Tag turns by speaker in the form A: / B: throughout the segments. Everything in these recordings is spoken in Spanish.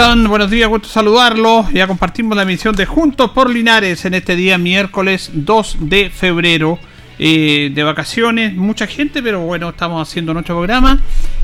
A: Buenos días, gusto saludarlos. Ya compartimos la emisión de Juntos por Linares en este día miércoles 2 de febrero. Eh, de vacaciones, mucha gente, pero bueno, estamos haciendo nuestro programa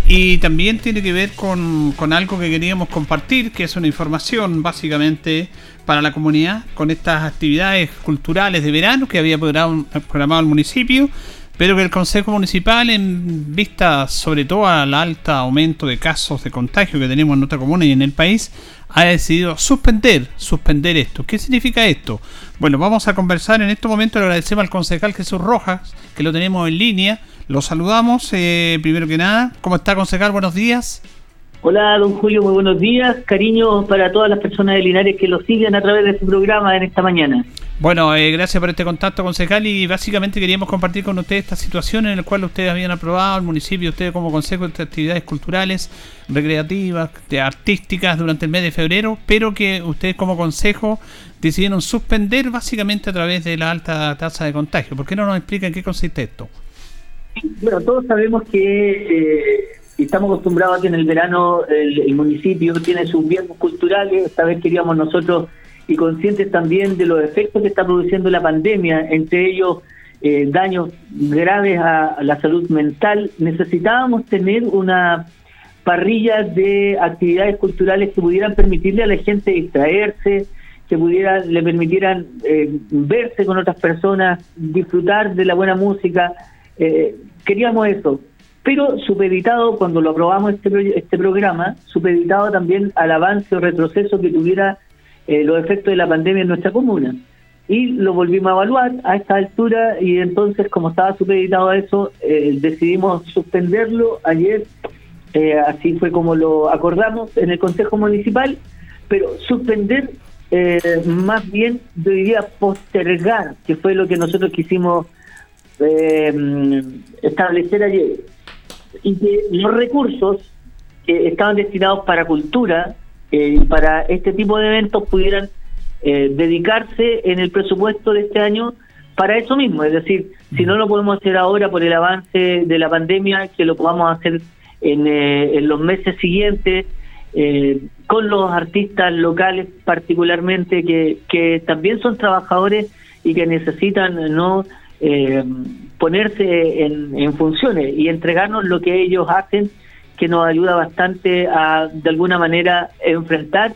A: y también tiene que ver con algo que queríamos compartir, que es una información básicamente para la comunidad con estas actividades culturales de verano que había programado el municipio pero que el Consejo Municipal, en vista sobre todo al alto aumento de casos de contagio que tenemos en nuestra comuna y en el país, ha decidido suspender, suspender esto. ¿Qué significa esto? Bueno, vamos a conversar en este momento, le agradecemos al concejal Jesús Rojas, que lo tenemos en línea, lo saludamos, eh, primero que nada. ¿Cómo está, concejal? Buenos días.
B: Hola, don Julio, muy buenos días. Cariño para todas las personas de Linares que lo siguen a través de su programa en esta mañana.
A: Bueno, eh, gracias por este contacto, concejal, y básicamente queríamos compartir con ustedes esta situación en la cual ustedes habían aprobado, el municipio, ustedes como consejo de actividades culturales, recreativas, artísticas durante el mes de febrero, pero que ustedes como consejo decidieron suspender básicamente a través de la alta tasa de contagio. ¿Por qué no nos explican qué consiste esto?
B: Bueno, todos sabemos que... Eh estamos acostumbrados a que en el verano el, municipio tiene sus bienes culturales, esta vez queríamos nosotros y conscientes también de los efectos que está produciendo la pandemia, entre ellos eh, daños graves a, la salud mental, necesitábamos tener una parrilla de actividades culturales que pudieran permitirle a la gente distraerse, que pudieran, le permitieran eh, verse con otras personas, disfrutar de la buena música. Eh, queríamos eso, pero supeditado, cuando lo aprobamos este, este programa, supeditado también al avance o retroceso que tuviera eh, los efectos de la pandemia en nuestra comuna. Y lo volvimos a evaluar a esta altura y entonces, como estaba supeditado a eso, eh, decidimos suspenderlo ayer, eh, así fue como lo acordamos en el Consejo Municipal, pero suspender más bien, yo diría postergar, que fue lo que nosotros quisimos establecer ayer y que los recursos que estaban destinados para cultura eh, para este tipo de eventos pudieran eh, dedicarse en el presupuesto de este año para eso mismo, es decir, si no lo podemos hacer ahora por el avance de la pandemia, que lo podamos hacer en, eh, en los meses siguientes, con los artistas locales particularmente, que, que también son trabajadores y que necesitan no eh, ponerse en, funciones y entregarnos lo que ellos hacen, que nos ayuda bastante a, de alguna manera, enfrentar,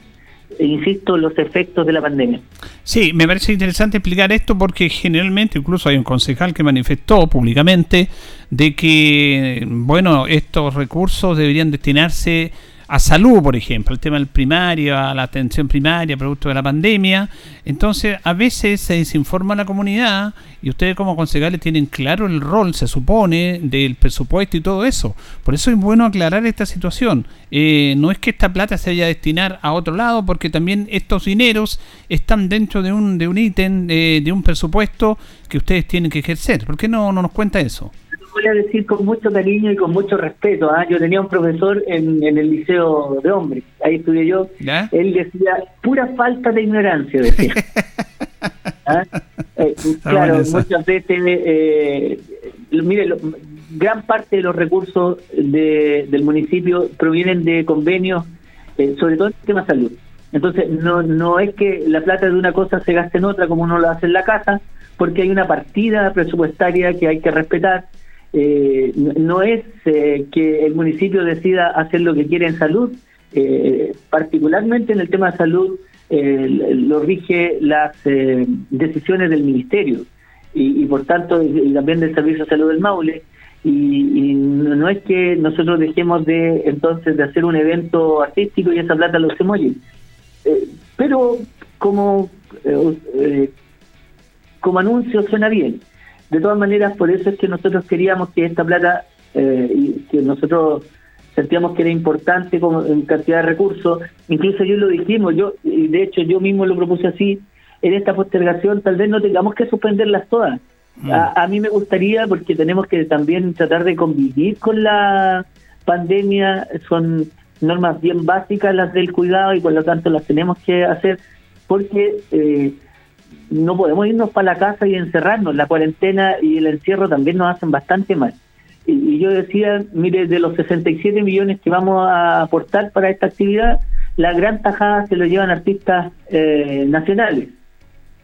B: insisto, los efectos de la pandemia.
A: Sí, me parece interesante explicar esto porque generalmente incluso hay un concejal que manifestó públicamente de que, bueno, estos recursos deberían destinarse a salud, por ejemplo, el tema del primario, a la atención primaria, producto de la pandemia. Entonces, a veces se desinforma la comunidad y ustedes como concejales tienen claro el rol, se supone, del presupuesto y todo eso. Por eso es bueno aclarar esta situación. Eh, no es que esta plata se vaya a destinar a otro lado, porque también estos dineros están dentro de un, de un ítem, de, de un presupuesto que ustedes tienen que ejercer. ¿Por qué no, no nos cuenta eso?
B: Voy a decir con mucho cariño y con mucho respeto. ¿ah? Yo tenía un profesor en, en, el liceo de hombres, ahí estudié yo. Él decía, pura falta de ignorancia, decía. ¿Ah? Eh, claro, muchas veces, eh, mire, gran parte de los recursos de, del municipio provienen de convenios, eh, sobre todo en el tema salud. Entonces, no, no es que la plata de una cosa se gaste en otra como uno lo hace en la casa, porque hay una partida presupuestaria que hay que respetar eh, no es eh, que el municipio decida hacer lo que quiere en salud, eh, particularmente en el tema de salud lo rige las decisiones del ministerio y, por tanto y también del Servicio de Salud del Maule. Y, no es que nosotros dejemos de entonces de hacer un evento artístico y esa plata lo se muelle. pero como, como anuncio suena bien de todas maneras, por eso es que nosotros queríamos que esta plata, eh, y que nosotros sentíamos que era importante como en cantidad de recursos, incluso yo lo dijimos, yo y de hecho yo mismo lo propuse así, en esta postergación tal vez no tengamos que suspenderlas todas. Mm. A, mí me gustaría, porque tenemos que también tratar de convivir con la pandemia, son normas bien básicas las del cuidado y por lo tanto las tenemos que hacer, porque... Eh, no podemos irnos para la casa y encerrarnos. La cuarentena y el encierro también nos hacen bastante mal. Y, yo decía, mire, de los 67 millones que vamos a aportar para esta actividad, la gran tajada se lo llevan artistas eh, nacionales.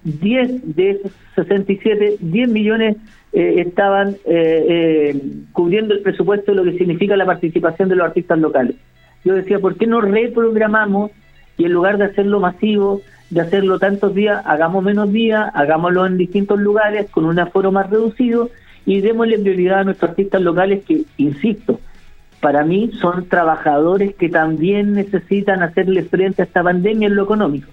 B: 10 de esos 67, 10 millones eh, estaban eh, cubriendo el presupuesto de lo que significa la participación de los artistas locales. Yo decía, ¿por qué no reprogramamos y en lugar de hacerlo masivo, de hacerlo tantos días, hagamos menos días, hagámoslo en distintos lugares con un aforo más reducido y démosle prioridad a nuestros artistas locales que, insisto, para mí son trabajadores que también necesitan hacerle frente a esta pandemia en lo económico.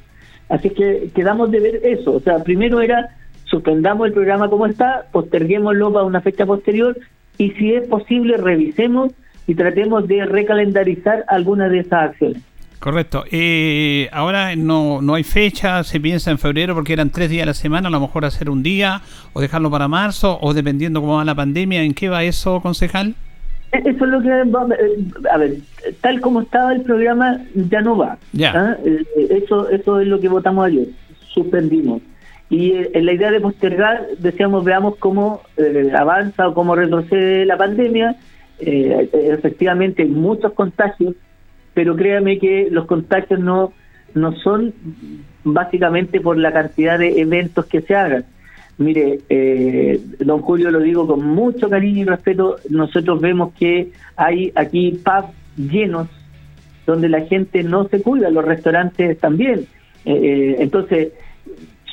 B: Así que quedamos de ver eso. O sea, primero era suspendamos el programa como está, posterguémoslo para una fecha posterior y si es posible revisemos y tratemos de recalendarizar algunas de esas acciones.
A: Correcto. Eh, ahora no, no hay fecha, se piensa en febrero porque eran tres días a la semana, a lo mejor hacer un día o dejarlo para marzo o dependiendo cómo va la pandemia. ¿En qué va eso, concejal?
B: Eh, eso es lo que eh, a ver, tal como estaba el programa ya no va.
A: Ya.
B: ¿ah? Eso eso es lo que votamos ayer, suspendimos. Y en la idea de postergar decíamos veamos cómo avanza o cómo retrocede la pandemia. efectivamente hay muchos contagios pero créame que los contagios no, no son básicamente por la cantidad de eventos que se hagan. Mire, eh, don Julio lo digo con mucho cariño y respeto, nosotros vemos que hay aquí pubs llenos donde la gente no se cuida, los restaurantes también. Eh, eh, entonces,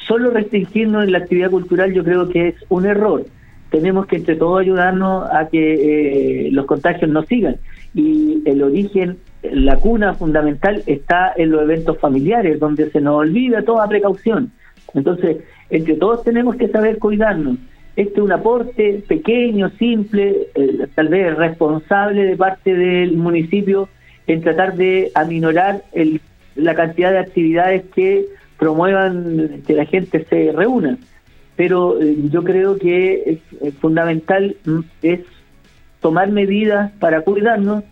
B: solo restringirnos en la actividad cultural yo creo que es un error. Tenemos que entre todos ayudarnos a que los contagios no sigan. Y el origen la cuna fundamental está en los eventos familiares, donde se nos olvida toda precaución. Entonces, entre todos tenemos que saber cuidarnos. Este es un aporte pequeño, simple, eh, tal vez responsable de parte del municipio en tratar de aminorar el, la cantidad de actividades que promuevan que la gente se reúna. Pero eh, yo creo que es fundamental mm, es tomar medidas para cuidarnos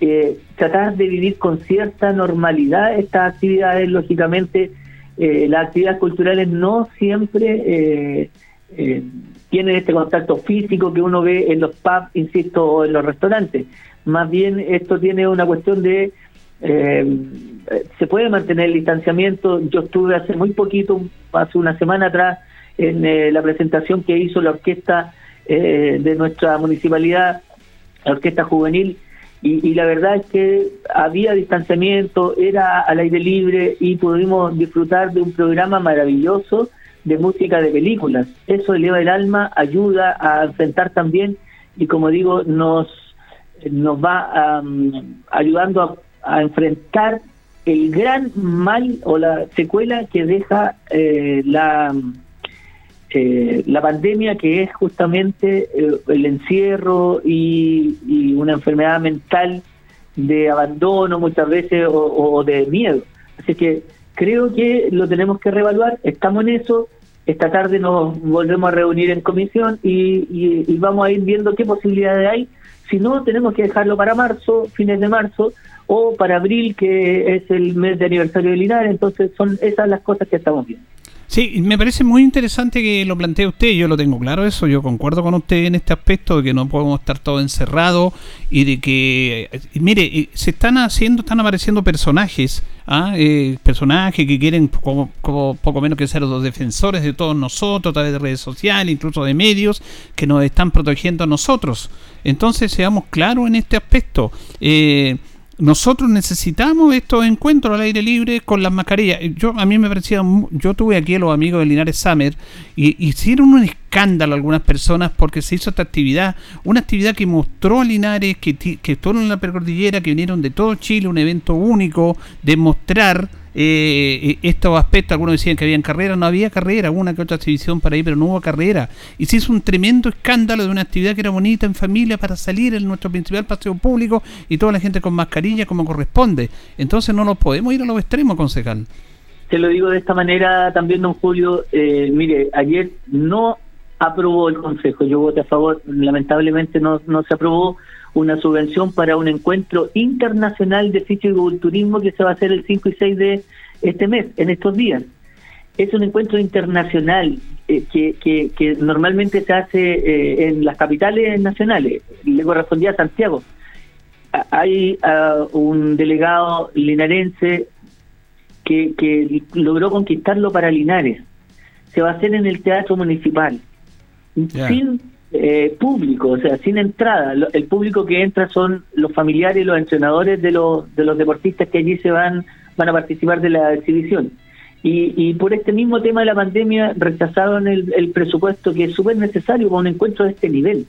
B: eh, tratar de vivir con cierta normalidad estas actividades, lógicamente eh, las actividades culturales no siempre eh, tienen este contacto físico que uno ve en los pubs, insisto, o en los restaurantes. Más bien esto tiene una cuestión de... se puede mantener el distanciamiento. Yo estuve hace muy poquito, hace una semana atrás, en la presentación que hizo la orquesta de nuestra municipalidad, la orquesta juvenil, y, la verdad es que había distanciamiento, era al aire libre y pudimos disfrutar de un programa maravilloso de música de películas. Eso eleva el alma, ayuda a enfrentar también y como digo, nos, nos va ayudando a, enfrentar el gran mal o la secuela que deja eh, la eh, la pandemia que es justamente eh, el encierro y, una enfermedad mental de abandono muchas veces o, de miedo. Así que creo que lo tenemos que reevaluar, estamos en eso, esta tarde nos volvemos a reunir en comisión y, y vamos a ir viendo qué posibilidades hay. Si no, tenemos que dejarlo para marzo, fines de marzo, o para abril, que es el mes de aniversario de Linares. Entonces, son esas las cosas que estamos viendo.
A: Sí, me parece muy interesante que lo plantee usted, yo lo tengo claro eso, yo concuerdo con usted en este aspecto de que no podemos estar todos encerrados y de que, eh, mire, se están haciendo, están apareciendo personajes, ¿ah? eh, personajes que quieren como, poco menos que ser los defensores de todos nosotros a través de redes sociales, incluso de medios, que nos están protegiendo a nosotros. Entonces, seamos claros en este aspecto. Eh, nosotros necesitamos estos encuentros al aire libre con las mascarillas. Yo a mí me parecía, yo tuve aquí a los amigos de Linares Summer y hicieron un escándalo algunas personas porque se hizo esta actividad, una actividad que mostró a Linares que, que estuvo en la precordillera, que vinieron de todo Chile, un evento único, de mostrar eh, estos aspectos, algunos decían que habían carrera, no había carrera, una que otra exhibición para ahí, pero no hubo carrera. Y se hizo un tremendo escándalo de una actividad que era bonita en familia para salir en nuestro principal paseo público y toda la gente con mascarilla como corresponde. Entonces no nos podemos ir a los extremos, concejal.
B: Te lo digo de esta manera también, don Julio. Eh, mire, ayer no aprobó el Consejo, yo voté a favor, lamentablemente no, no se aprobó una subvención para un encuentro internacional de fisiculturismo que se va a hacer el 5 y 6 de este mes, en estos días. Es un encuentro internacional eh, que, que, normalmente se hace eh, en las capitales nacionales, le correspondía a Santiago. Hay uh, un delegado linarense que, que logró conquistarlo para Linares. Se va a hacer en el Teatro Municipal, sin eh, público, o sea, sin entrada. El público que entra son los familiares los entrenadores de los, de los deportistas que allí se van, van a participar de la exhibición. Y, y por este mismo tema de la pandemia rechazaron el, el presupuesto que es súper necesario para un encuentro de este nivel,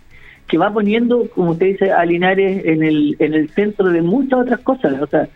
B: que va poniendo, como usted dice, a Linares en el, en el centro de muchas otras cosas. O sea,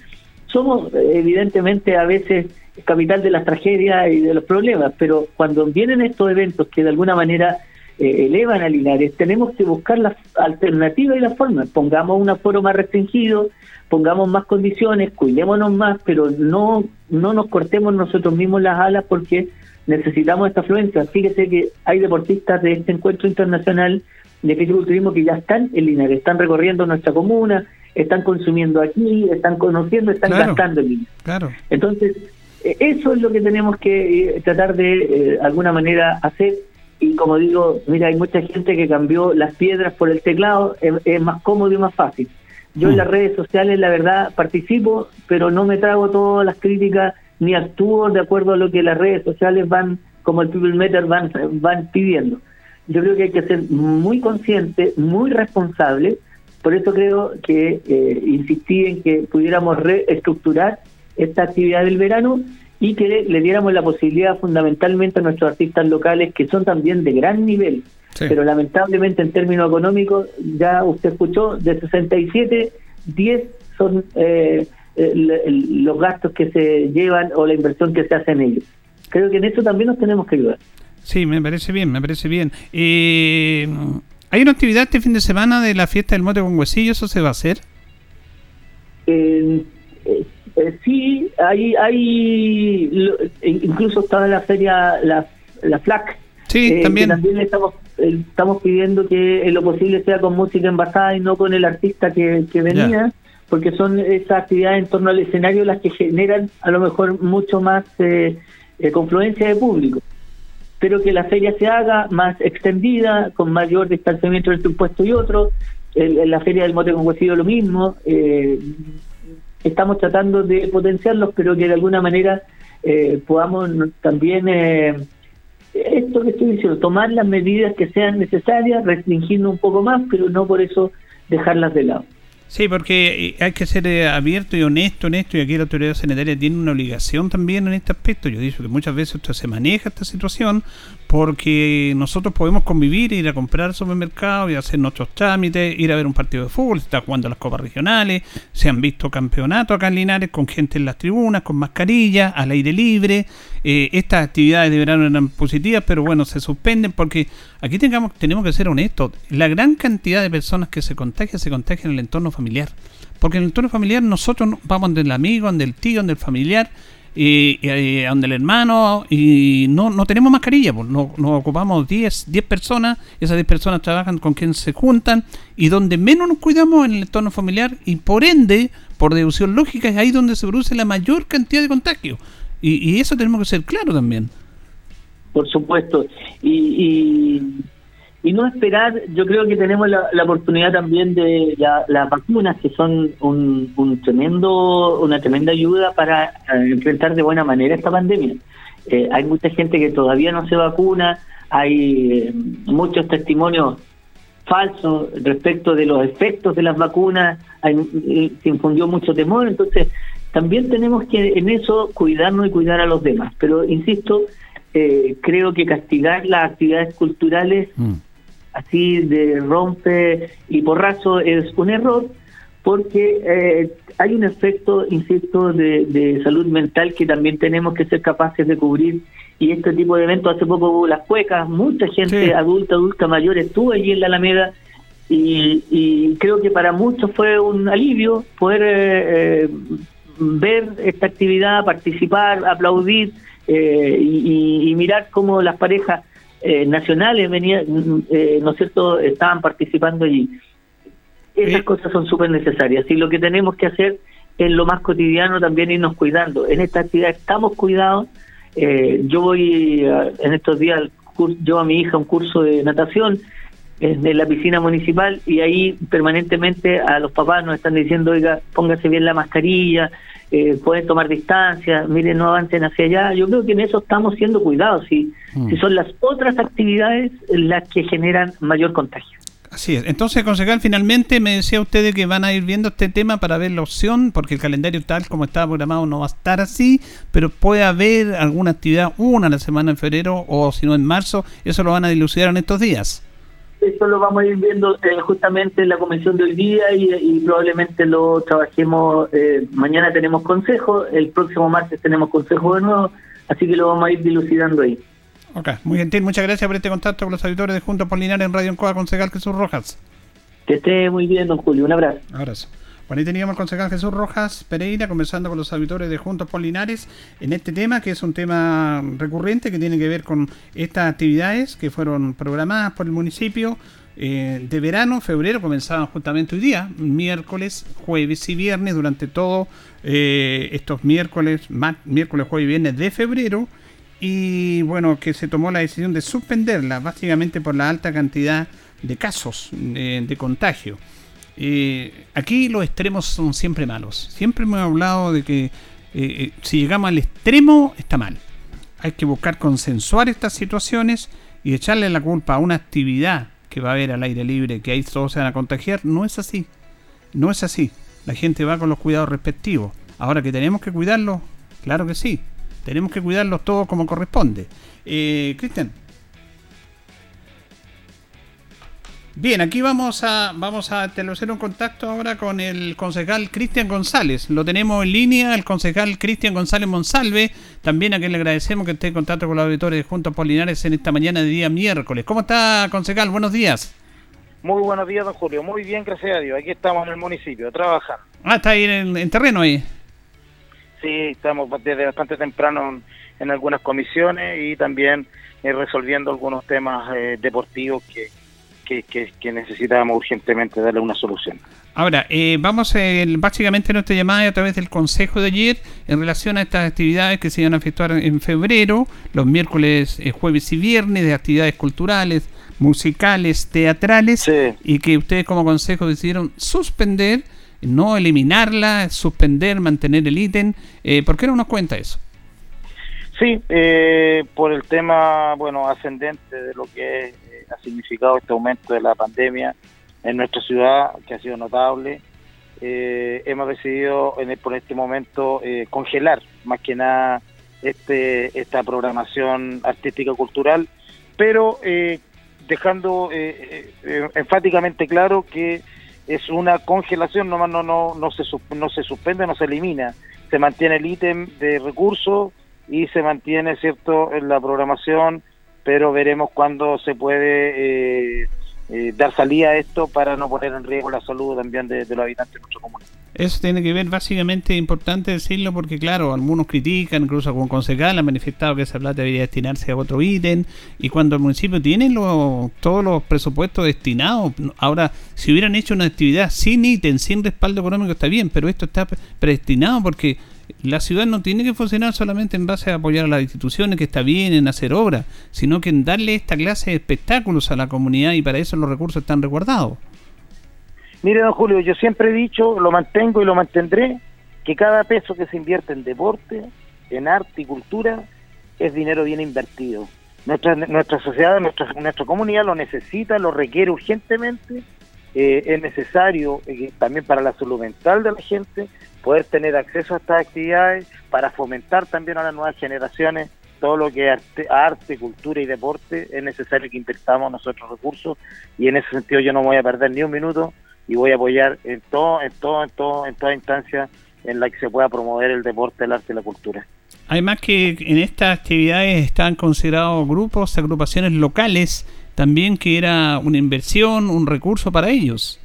B: somos evidentemente a veces capital de las tragedias y de los problemas, pero cuando vienen estos eventos que de alguna manera eh, elevan a Linares, tenemos que buscar las alternativas y las formas. Pongamos un aforo más restringido, pongamos más condiciones, cuidémonos más, pero no, no nos cortemos nosotros mismos las alas porque necesitamos esta afluencia. Fíjese que hay deportistas de este encuentro internacional de fisiculturismo que ya están en Linares, están recorriendo nuestra comuna, están consumiendo aquí, están conociendo, están gastando en Linares. Claro. Entonces, e, eso es lo que tenemos que eh, tratar de, eh, alguna manera, hacer y como digo, mira, hay mucha gente que cambió las piedras por el teclado, es, más cómodo y más fácil. Yo en mm. las redes sociales, la verdad, participo, pero no me trago todas las críticas ni actúo de acuerdo a lo que las redes sociales van, como el People Meter, van, van pidiendo. Yo creo que hay que ser muy consciente, muy responsable, por eso creo que eh, insistí en que pudiéramos reestructurar esta actividad del verano y que le diéramos la posibilidad fundamentalmente a nuestros artistas locales que son también de gran nivel. Pero lamentablemente en términos económicos, ya usted escuchó, de 67, 10 son eh, los gastos que se llevan o la inversión que se hace en ellos. Creo que en eso también nos tenemos que ayudar.
A: Sí, me parece bien, me parece bien. Eh, ¿Hay una actividad este fin de semana de la fiesta del mote con huesillos? ¿Eso se va a hacer?
B: Eh, eh, sí, hay, hay incluso estaba en la feria la, la FLAC.
A: Sí, eh, también.
B: también estamos, eh, estamos pidiendo que lo posible sea con música envasada y no con el artista que, que venía, porque son esas actividades en torno al escenario las que generan a lo mejor mucho más confluencia de público. Pero que la feria se haga más extendida, con mayor distanciamiento entre un puesto y otro. En la feria del Mote con Huesillo lo mismo. Eh, estamos tratando de potenciarlos, pero que de alguna manera eh, podamos también, eh, esto que estoy diciendo, tomar las medidas que sean necesarias, restringiendo un poco más, pero no por eso dejarlas de lado.
A: Sí, porque eh, hay que ser eh, abierto y honesto en esto, y aquí la autoridad sanitaria tiene una obligación también en este aspecto. Yo digo que muchas veces esto se maneja esta situación porque nosotros podemos convivir, ir a comprar al supermercado y hacer nuestros trámites, ir a ver un partido de fútbol, se está jugando las copas regionales, se han visto campeonatos acá en Linares con gente en las tribunas, con mascarilla, al aire libre. Eh, estas actividades de verano eran positivas, pero bueno, se suspenden porque aquí tengamos, tenemos que ser honestos. La gran cantidad de personas que se contagian, se contagian en el entorno familiar. Porque en el entorno familiar nosotros vamos del amigo, del tío, del familiar, y, y, donde el hermano, y no, no tenemos mascarilla, pues, no, nos ocupamos 10, 10 personas, esas 10 personas trabajan con quien se juntan, y donde menos nos cuidamos en el entorno familiar, y por ende, por deducción lógica, es ahí donde se produce la mayor cantidad de contagios. Y, y eso tenemos que ser claro también.
B: Por supuesto. y y no esperar, yo creo que tenemos la, oportunidad también de las vacunas, que son un, tremendo, una tremenda ayuda para eh, enfrentar de buena manera esta pandemia. Eh, hay mucha gente que todavía no se vacuna, hay eh, muchos testimonios falsos respecto de los efectos de las vacunas, se infundió mucho temor, entonces también tenemos que en eso cuidarnos y cuidar a los demás. Pero insisto, creo que castigar las actividades culturales mm. así de rompe y porrazo es un error porque eh, hay un efecto, insisto, de, salud mental que también tenemos que ser capaces de cubrir. Y este tipo de eventos, hace poco hubo las cuecas, mucha gente adulta, adulta mayor estuvo allí en la Alameda y, creo que para muchos fue un alivio poder eh, eh, ver esta actividad, participar, aplaudir y, y mirar cómo las parejas eh, nacionales venían, eh, ¿no es cierto?, estaban participando allí. Esas cosas son súper necesarias y lo que tenemos que hacer es lo más cotidiano también irnos cuidando. En esta actividad estamos cuidados. Eh, yo voy en estos días, yo a mi hija un curso de natación en la piscina municipal y ahí permanentemente a los papás nos están diciendo, oiga, póngase bien la mascarilla, eh, pueden tomar distancia, miren, no avancen hacia allá. Yo creo que en eso estamos siendo cuidados, y mm. si son las otras actividades las que generan mayor contagio.
A: Así es. Entonces, concejal, finalmente me decía usted que van a ir viendo este tema para ver la opción, porque el calendario tal como estaba programado no va a estar así, pero puede haber alguna actividad una a la semana en febrero o si no en marzo, eso lo van a dilucidar en estos días.
B: Eso lo vamos a ir viendo eh, justamente en la comisión de hoy día y, probablemente lo trabajemos. Eh, mañana tenemos consejo, el próximo martes tenemos consejo de nuevo, así que lo vamos a ir dilucidando ahí.
A: Ok, muy gentil. Muchas gracias por este contacto con los auditores de Juntos Polinares en Radio Encoa, concejal Jesús Rojas.
B: Que esté muy bien, don Julio. Un abrazo.
A: Abrazo. Bueno, ahí teníamos al concejal Jesús Rojas Pereira conversando con los auditores de Juntos Polinares en este tema, que es un tema recurrente que tiene que ver con estas actividades que fueron programadas por el municipio eh, de verano, febrero, comenzaban justamente hoy día, miércoles, jueves y viernes, durante todos eh, estos miércoles, miércoles, jueves y viernes de febrero y bueno, que se tomó la decisión de suspenderla, básicamente por la alta cantidad de casos de, contagio. Eh, aquí los extremos son siempre malos. Siempre hemos hablado de que eh, eh, si llegamos al extremo está mal. Hay que buscar consensuar estas situaciones y echarle la culpa a una actividad que va a haber al aire libre, que ahí todos se van a contagiar. No es así. No es así. La gente va con los cuidados respectivos. Ahora que tenemos que cuidarlos, claro que sí. Tenemos que cuidarlos todos como corresponde. Eh, Cristian. Bien, aquí vamos a vamos a establecer un contacto ahora con el concejal Cristian González. Lo tenemos en línea, el concejal Cristian González Monsalve, también a quien le agradecemos que esté en contacto con los auditores de Juntos Polinares en esta mañana de día miércoles. ¿Cómo está, concejal? Buenos días.
C: Muy buenos días, don Julio. Muy bien, gracias a Dios. Aquí estamos en el municipio, trabajando.
A: Ah, está ahí en terreno ahí.
C: Sí, estamos desde bastante temprano en, algunas comisiones y también eh, resolviendo algunos temas eh, deportivos que, que, necesitábamos urgentemente darle una solución.
A: Ahora, eh, vamos eh, básicamente nuestra llamada a través del consejo de ayer en relación a estas actividades que se iban a efectuar en febrero, los miércoles, jueves y viernes, de actividades culturales, musicales, teatrales, y que ustedes como consejo decidieron suspender no eliminarla, suspender, mantener el ítem. Eh, ¿Por qué no nos cuenta eso?
C: Sí, eh, por el tema, bueno, ascendente de lo que eh, ha significado este aumento de la pandemia en nuestra ciudad, que ha sido notable, hemos decidido en por este momento congelar más que nada este esta programación artística cultural, pero dejando enfáticamente claro que es una congelación, no, no, no, no, se, no se suspende, no se elimina, se mantiene el ítem de recursos y se mantiene, ¿cierto?, en la programación, pero veremos cuándo se puede eh, eh, dar salida a esto para no poner en riesgo la salud también de, los habitantes de nuestra comunidad.
A: Eso tiene que ver, básicamente, importante decirlo, porque claro, algunos critican, incluso algún concejal ha manifestado que esa plata debería destinarse a otro ítem, y cuando el municipio tiene todos los presupuestos destinados, ahora, si hubieran hecho una actividad sin ítem, sin respaldo económico, está bien, pero esto está predestinado porque la ciudad no tiene que funcionar solamente en base a apoyar a las instituciones, que está bien en hacer obras, sino que en darle esta clase de espectáculos a la comunidad y para eso los recursos están resguardados.
C: Mire, don Julio, yo siempre he dicho, lo mantengo y lo mantendré, que cada peso que se invierte en deporte, en arte y cultura, es dinero bien invertido. Nuestra, nuestra sociedad, nuestra, nuestra comunidad lo necesita, lo requiere urgentemente. Eh, es necesario eh, también para la salud mental de la gente poder tener acceso a estas actividades para fomentar también a las nuevas generaciones todo lo que es arte, arte, cultura y deporte. Es necesario que invirtamos nosotros recursos y en ese sentido yo no voy a perder ni un minuto y voy a apoyar en todo, en todo, en todo, en toda instancia en la que se pueda promover el deporte, el arte y la cultura.
A: Además que en estas actividades están considerados grupos, agrupaciones locales, también que era una inversión, un recurso para ellos.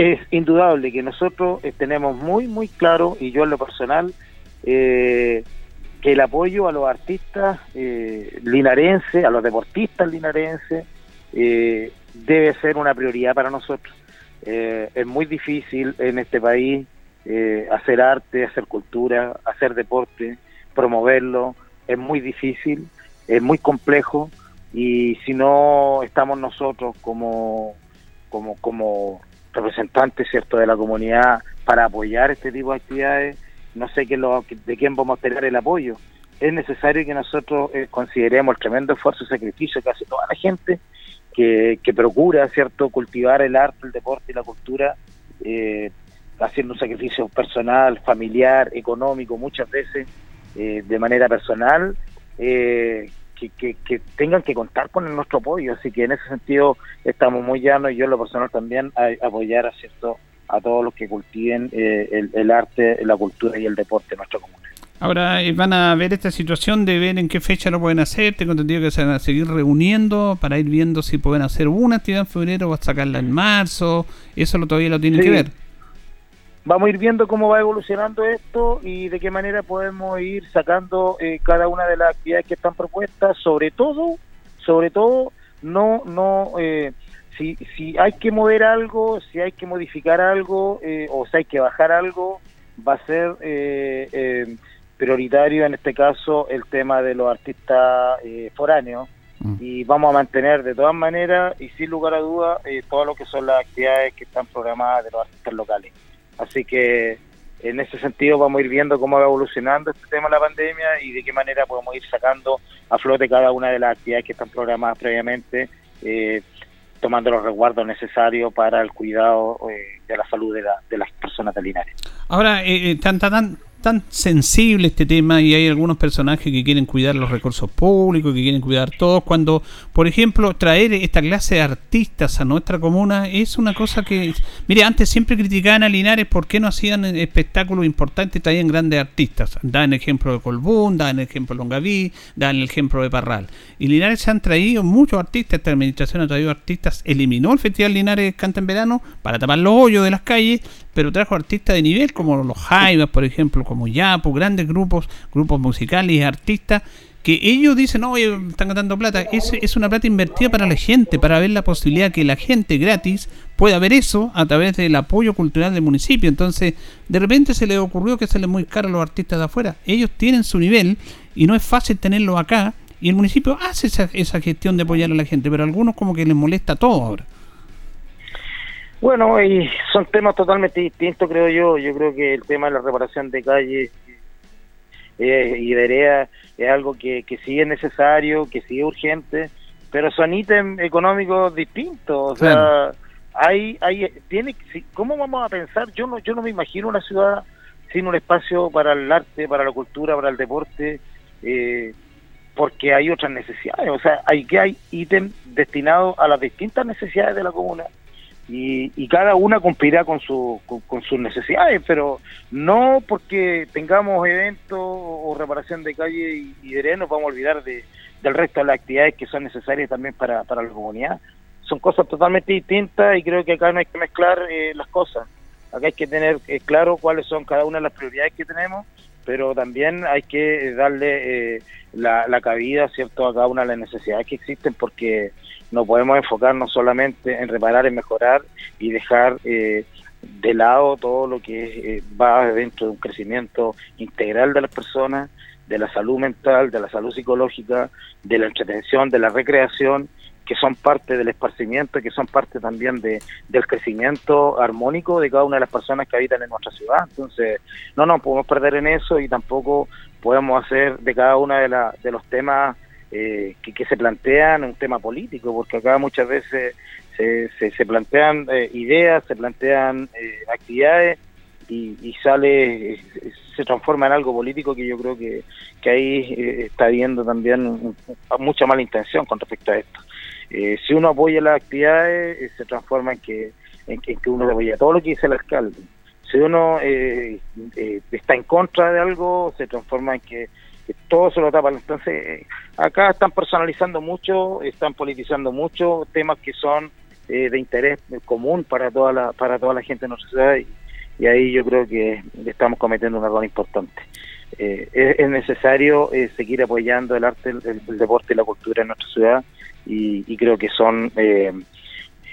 C: Es indudable que nosotros eh, tenemos muy, muy claro, y yo en lo personal, eh, que el apoyo a los artistas eh, linarenses, a los deportistas linarenses, debe ser una prioridad para nosotros. Eh, es muy difícil en este país eh, hacer arte, hacer cultura, hacer deporte, promoverlo. Es muy difícil, es muy complejo, y si no estamos nosotros como, como, como representantes cierto de la comunidad para apoyar este tipo de actividades, no sé qué de quién vamos a tener el apoyo. Es necesario que nosotros eh, consideremos el tremendo esfuerzo y sacrificio que hace toda la gente que, que procura cierto cultivar el arte, el deporte y la cultura, eh, haciendo un sacrificio personal, familiar, económico, muchas veces eh, de manera personal, eh, que, que, tengan que contar con nuestro apoyo. Así que en ese sentido estamos muy llanos y yo en lo personal también a, apoyar a, cierto, a todos los que cultiven eh, el, arte, la cultura y el deporte en nuestra comunidad.
A: Ahora eh, van a ver esta situación de ver en qué fecha lo pueden hacer. Tengo entendido que se van a seguir reuniendo para ir viendo si pueden hacer una actividad en febrero o sacarla en marzo. Eso lo, todavía lo tienen que ver
C: vamos a ir viendo cómo va evolucionando esto y de qué manera podemos ir sacando eh, cada una de las actividades que están propuestas, sobre todo, sobre todo, no, no, eh, si, si hay que mover algo, si hay que modificar algo eh, o si hay que bajar algo, va a ser prioritario en este caso el tema de los artistas foráneos mm. y vamos a mantener de todas maneras y sin lugar a dudas todo lo que son las actividades que están programadas de los artistas locales. Así que en ese sentido vamos a ir viendo cómo va evolucionando este tema de la pandemia y de qué manera podemos ir sacando a flote cada una de las actividades que están programadas previamente, eh, tomando los resguardos necesarios para el cuidado eh, de la salud de, de las personas de Linares.
A: Ahora, eh, eh tan, tan sensible este tema y hay algunos personajes que quieren cuidar los recursos públicos, que quieren cuidar todos, cuando, por ejemplo, traer esta clase de artistas a nuestra comuna es una cosa que, mire, antes siempre criticaban a Linares por qué no hacían espectáculos importantes, traían grandes artistas, dan ejemplo de Colbún, dan ejemplo de Longaví, dan el ejemplo de Parral. Y Linares se han traído muchos artistas, esta administración ha traído artistas, eliminó el Festival Linares Canta en Verano para tapar los hoyos de las calles, pero trajo artistas de nivel como los Jaivas, por ejemplo, como Yapo, grandes grupos, grupos musicales y artistas, que ellos dicen, no, están gastando plata. Es, es una plata invertida para la gente, para ver la posibilidad que la gente gratis pueda ver eso a través del apoyo cultural del municipio. Entonces, de repente se les ocurrió que sale muy caro a los artistas de afuera. Ellos tienen su nivel y no es fácil tenerlo acá. Y el municipio hace esa, esa gestión de apoyar a la gente, pero a algunos como que les molesta todo ahora.
C: Bueno, y son temas totalmente distintos, creo yo. Yo creo que el tema de la reparación de calles eh, y de es algo que, que sí es necesario, que sí es urgente, pero son ítems económicos distintos. O sea, hay, hay, tiene, ¿cómo vamos a pensar? Yo no, yo no me imagino una ciudad sin un espacio para el arte, para la cultura, para el deporte, eh, porque hay otras necesidades. O sea, hay que hay ítems destinados a las distintas necesidades de la comuna y, cada una cumplirá con, su, con, sus necesidades, pero no porque tengamos eventos o reparación de calle y, y de nos vamos a olvidar de, del resto de las actividades que son necesarias también para, para la comunidad. Son cosas totalmente distintas y creo que acá no hay que mezclar eh, las cosas. Acá hay que tener eh, claro cuáles son cada una de las prioridades que tenemos, pero también hay que darle eh, la, la cabida cierto a cada una de las necesidades que existen porque no podemos enfocarnos solamente en reparar, en mejorar y dejar eh, de lado todo lo que eh, va dentro de un crecimiento integral de las personas, de la salud mental, de la salud psicológica, de la entretención, de la recreación, que son parte del esparcimiento, que son parte también de, del crecimiento armónico de cada una de las personas que habitan en nuestra ciudad. Entonces, no nos podemos perder en eso y tampoco podemos hacer de cada uno de, la, de los temas eh, que, se plantean un tema político, porque acá muchas veces se, se, plantean eh, ideas, se plantean eh, actividades y, sale, se transforma en algo político que yo creo que, que ahí está habiendo también mucha mala intención con respecto a esto. si uno apoya las actividades, se transforma en que, en que, uno apoya todo lo que dice el alcalde. Si uno está en contra de algo, se transforma en que todo se lo tapan. Entonces, acá están personalizando mucho, están politizando mucho temas que son eh, de interés común para toda la para toda la gente de nuestra ciudad y, ahí yo creo que estamos cometiendo un error importante. Eh, es, necesario eh, seguir apoyando el arte, el, deporte y la cultura en nuestra ciudad y, creo que son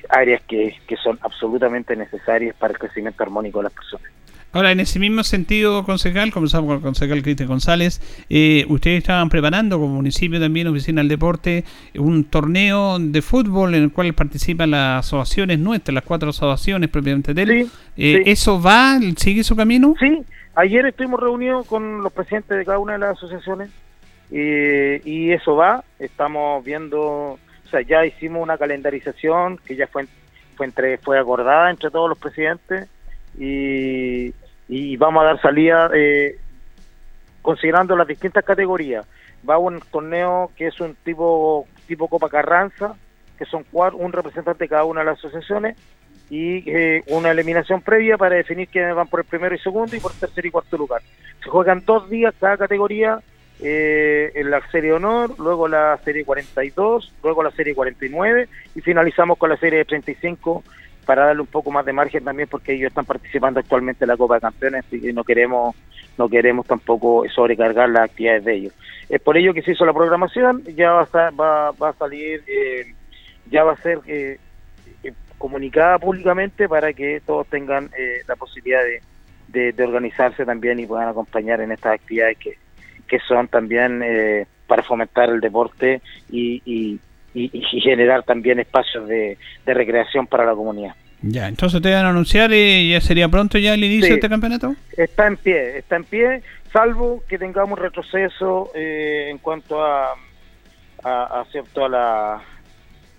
C: áreas que, que son absolutamente necesarias para el crecimiento armónico de las personas.
A: Ahora, en ese mismo sentido, concejal, comenzamos con el concejal Cristian González, eh, ustedes estaban preparando como municipio también, oficina del deporte, un torneo de fútbol en el cual participan las asociaciones nuestras, las cuatro asociaciones propiamente de él. Eh, ¿Eso va? ¿Sigue su camino?
C: Sí, ayer estuvimos reunidos con los presidentes de cada una de las asociaciones eh, y eso va, estamos viendo, o sea, ya hicimos una calendarización que ya fue, fue, entre, fue acordada entre todos los presidentes y, vamos a dar salida eh, considerando las distintas categorías. Va un torneo que es un tipo tipo Copa Carranza, que son cuatro, un representante de cada una de las asociaciones y eh, una eliminación previa para definir quiénes van por el primero y segundo y por tercer y cuarto lugar. Se juegan dos días cada categoría eh, en la serie honor, luego la serie 42, luego la serie 49 y finalizamos con la serie de 35 para darle un poco más de margen también porque ellos están participando actualmente en la Copa de Campeones y no queremos no queremos tampoco sobrecargar las actividades de ellos. Es por ello que se hizo la programación, ya va a, va, va a salir, eh, ya va a ser eh, eh, comunicada públicamente para que todos tengan la posibilidad de, organizarse también y puedan acompañar en estas actividades que, que son también para fomentar el deporte y, y, y, generar también espacios de, recreación para la comunidad.
A: Ya, entonces te van a anunciar y ya sería pronto ya el inicio de este campeonato.
C: Está en pie, está en pie, salvo que tengamos retroceso eh, en cuanto a, a, cierto a la,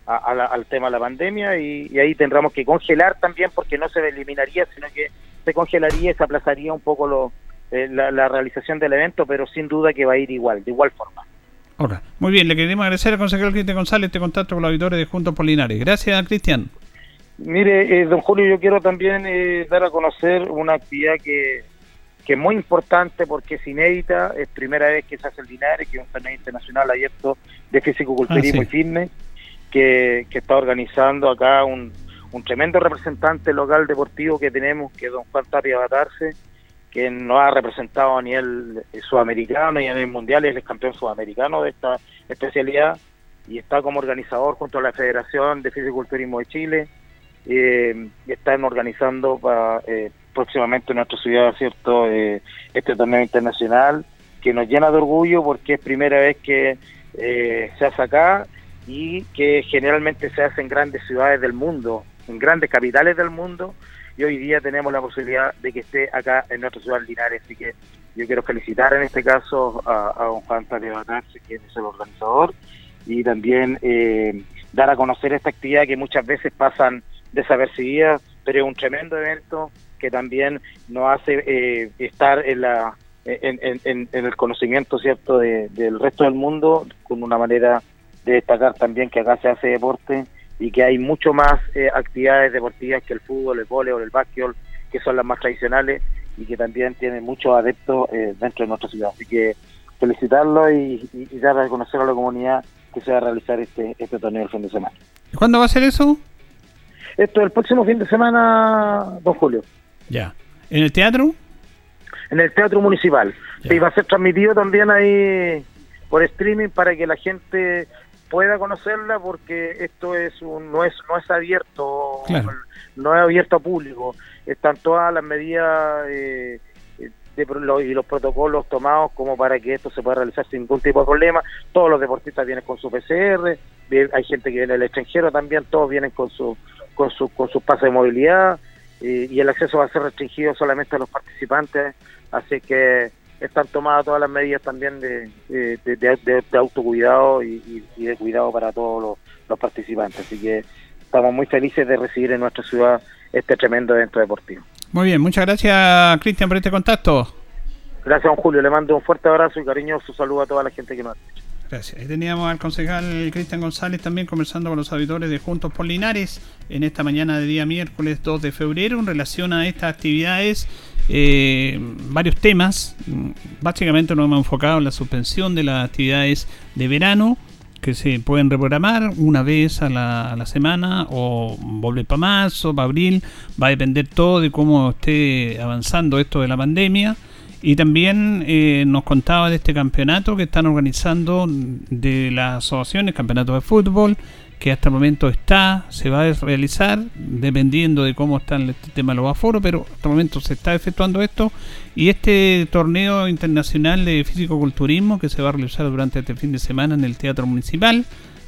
C: al tema de la pandemia y, ahí tendremos que congelar también porque no se eliminaría, sino que se congelaría y se aplazaría un poco lo, eh, la, la realización del evento, pero sin duda que va a ir igual, de igual forma.
A: Muy bien, le queremos agradecer al consejero Cristian González este contacto con los auditores de Juntos Polinares. Gracias, Cristian.
C: Mire, eh, don Julio, yo quiero también eh, dar a conocer una actividad que, que es muy importante porque es inédita, es primera vez que se hace el Linares, que es un torneo internacional abierto de físico-culturismo ah, y fitness, que, que, está organizando acá un, un tremendo representante local deportivo que tenemos, que es don Juan Tapia Batarse, que nos ha representado a nivel sudamericano y a nivel mundial, es el campeón sudamericano de esta especialidad y está como organizador junto a la Federación de Fisiculturismo de Chile eh, y están organizando para, eh, próximamente en nuestra ciudad cierto eh, este torneo internacional que nos llena de orgullo porque es primera vez que eh, se hace acá y que generalmente se hace en grandes ciudades del mundo, en grandes capitales del mundo y hoy día tenemos la posibilidad de que esté acá en nuestra ciudad Linares, así que yo quiero felicitar en este caso a, don Juan Tadeo Batarse, que es el organizador, y también eh, dar a conocer esta actividad que muchas veces pasan desapercibidas, pero es un tremendo evento que también nos hace eh, estar en la en, el conocimiento cierto del resto del mundo con una manera de destacar también que acá se hace deporte y que hay mucho más eh, actividades deportivas que el fútbol, el voleibol, el básquetbol, que son las más tradicionales y que también tienen muchos adeptos eh, dentro de nuestra ciudad. Así que felicitarlo y, dar a conocer a la comunidad que se va a realizar este, este torneo el fin de semana.
A: ¿Cuándo va a ser eso?
C: Esto el próximo fin de semana, don Julio.
A: Ya. ¿En el teatro?
C: En el teatro municipal. Y va a ser transmitido también ahí por streaming para que la gente pueda conocerla porque esto es un, no es no es abierto no es abierto a público. Están todas las medidas eh, de, y los protocolos tomados como para que esto se pueda realizar sin ningún tipo de problema. Todos los deportistas vienen con su PCR hay gente que viene del extranjero también todos vienen con su con su con sus pases de movilidad eh, y el acceso va a ser restringido solamente a los participantes. Así que están tomadas todas las medidas también de, de, autocuidado y, de cuidado para todos los, participantes. Así que estamos muy felices de recibir en nuestra ciudad este tremendo evento deportivo.
A: Muy bien, muchas gracias Cristian por este contacto.
C: Gracias, don Julio. Le mando un fuerte abrazo y cariñoso saludo a toda la gente que nos escucha.
A: Gracias. Ahí teníamos al concejal Cristian González también conversando con los auditores de Juntos por Linares en esta mañana de día miércoles 2 de febrero en relación a estas actividades eh, varios temas. Básicamente nos hemos enfocado en la suspensión de las actividades de verano que se pueden reprogramar una vez a la, semana o volver para marzo, para abril. Va a depender todo de cómo esté avanzando esto de la pandemia. Y también eh, nos contaba de este campeonato que están organizando de las asociaciones, campeonato de fútbol, que hasta el momento está, se va a realizar, dependiendo de cómo está el tema de los aforos, pero hasta el momento se está efectuando esto. Y este torneo internacional de físico-culturismo que se va a realizar durante este fin de semana en el Teatro Municipal,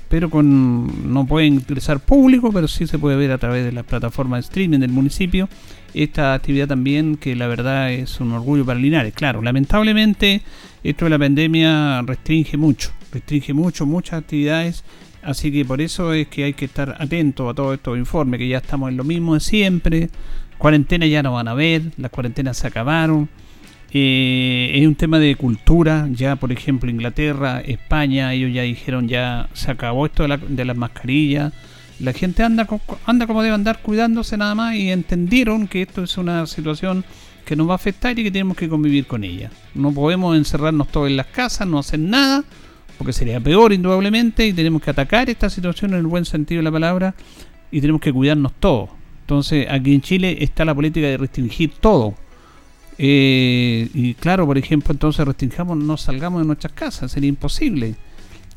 A: pero con no puede ingresar público, pero sí se puede ver a través de la plataforma de streaming del municipio. Esta actividad también que la verdad es un orgullo para Linares. Claro, lamentablemente esto de la pandemia restringe mucho, restringe mucho, muchas actividades Así que por eso es que hay que estar atento a todos estos informes, que ya estamos en lo mismo de siempre. Cuarentena ya no van a ver, las cuarentenas se acabaron. Eh, es un tema de cultura, ya por ejemplo Inglaterra, España, ellos ya dijeron ya se acabó esto de, la, de las mascarillas. La gente anda, anda como debe andar cuidándose nada más y entendieron que esto es una situación que nos va a afectar y que tenemos que convivir con ella. No podemos encerrarnos todos en las casas, no hacer nada porque sería peor indudablemente y tenemos que atacar esta situación en el buen sentido de la palabra y tenemos que cuidarnos todos. Entonces aquí en Chile está la política de restringir todo. Eh, y claro, por ejemplo, entonces restringamos, no salgamos de nuestras casas, sería imposible.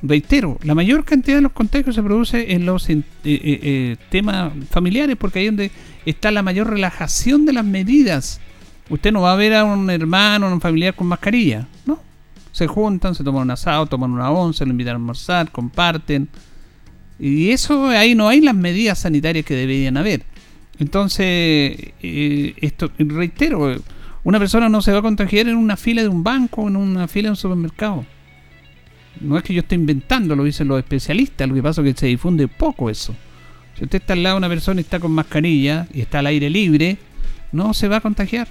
A: Reitero, la mayor cantidad de los contagios se produce en los eh, eh, temas familiares, porque ahí es donde está la mayor relajación de las medidas. Usted no va a ver a un hermano o un familiar con mascarilla, ¿no? Se juntan, se toman un asado, toman una once, lo invitan a almorzar, comparten. Y eso ahí no hay las medidas sanitarias que deberían haber. Entonces, eh, esto reitero, una persona no se va a contagiar en una fila de un banco, en una fila de un supermercado. No es que yo esté inventando, lo dicen los especialistas, lo que pasa es que se difunde poco eso. Si usted está al lado de una persona y está con mascarilla y está al aire libre, no se va a contagiar.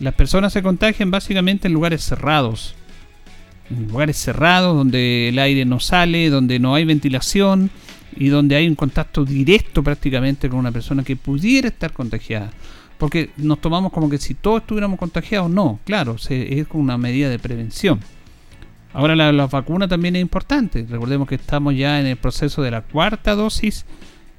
A: Las personas se contagian básicamente en lugares cerrados. En lugares cerrados donde el aire no sale, donde no hay ventilación y donde hay un contacto directo prácticamente con una persona que pudiera estar contagiada. Porque nos tomamos como que si todos estuviéramos contagiados, no, claro, se, es una medida de prevención. Ahora la, la, vacuna también es importante. Recordemos que estamos ya en el proceso de la cuarta dosis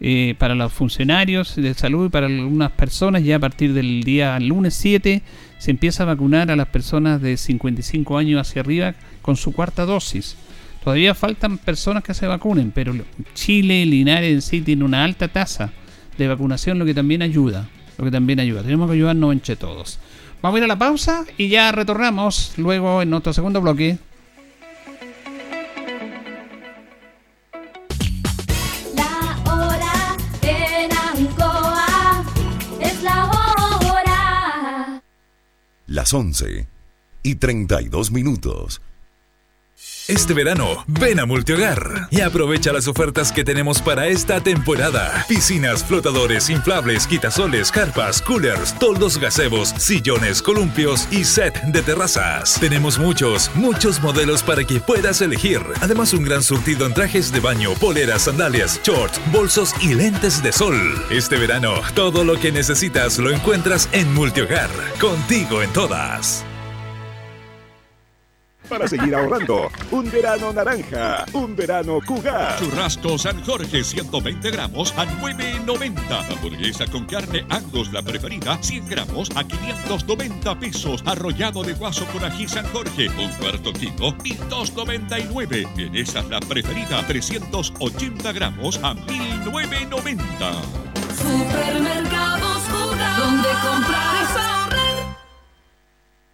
A: eh, para los funcionarios de salud y para algunas personas. Ya a partir del día lunes 7 se empieza a vacunar a las personas de 55 años hacia arriba con su cuarta dosis. Todavía faltan personas que se vacunen, pero Chile, Linares en sí tiene una alta tasa de vacunación, lo que también ayuda. Lo que también ayuda. Tenemos que ayudarnos entre todos. Vamos a ir a la pausa y ya retornamos luego en nuestro segundo bloque
D: las 11 y 32 minutos.
E: Este verano, ven a Multihogar y aprovecha las ofertas que tenemos para esta temporada. Piscinas, flotadores, inflables, quitasoles, carpas, coolers, toldos gazebos, sillones, columpios y set de terrazas. Tenemos muchos, muchos modelos para que puedas elegir. Además, un gran surtido en trajes de baño, poleras, sandalias, shorts, bolsos y lentes de sol. Este verano, todo lo que necesitas lo encuentras en Multihogar. Contigo en todas
F: para seguir ahorrando. Un verano naranja, un verano Cugar.
G: Churrasco San Jorge, 120 gramos a 9.90. Hamburguesa con carne Angus, la preferida, 100 gramos a 590 pesos. Arrollado de guaso con ají San Jorge, un cuarto kilo, 1.299. Vienesa, la preferida, 380 gramos a 1.990.
H: Supermercados Cugar, donde comprar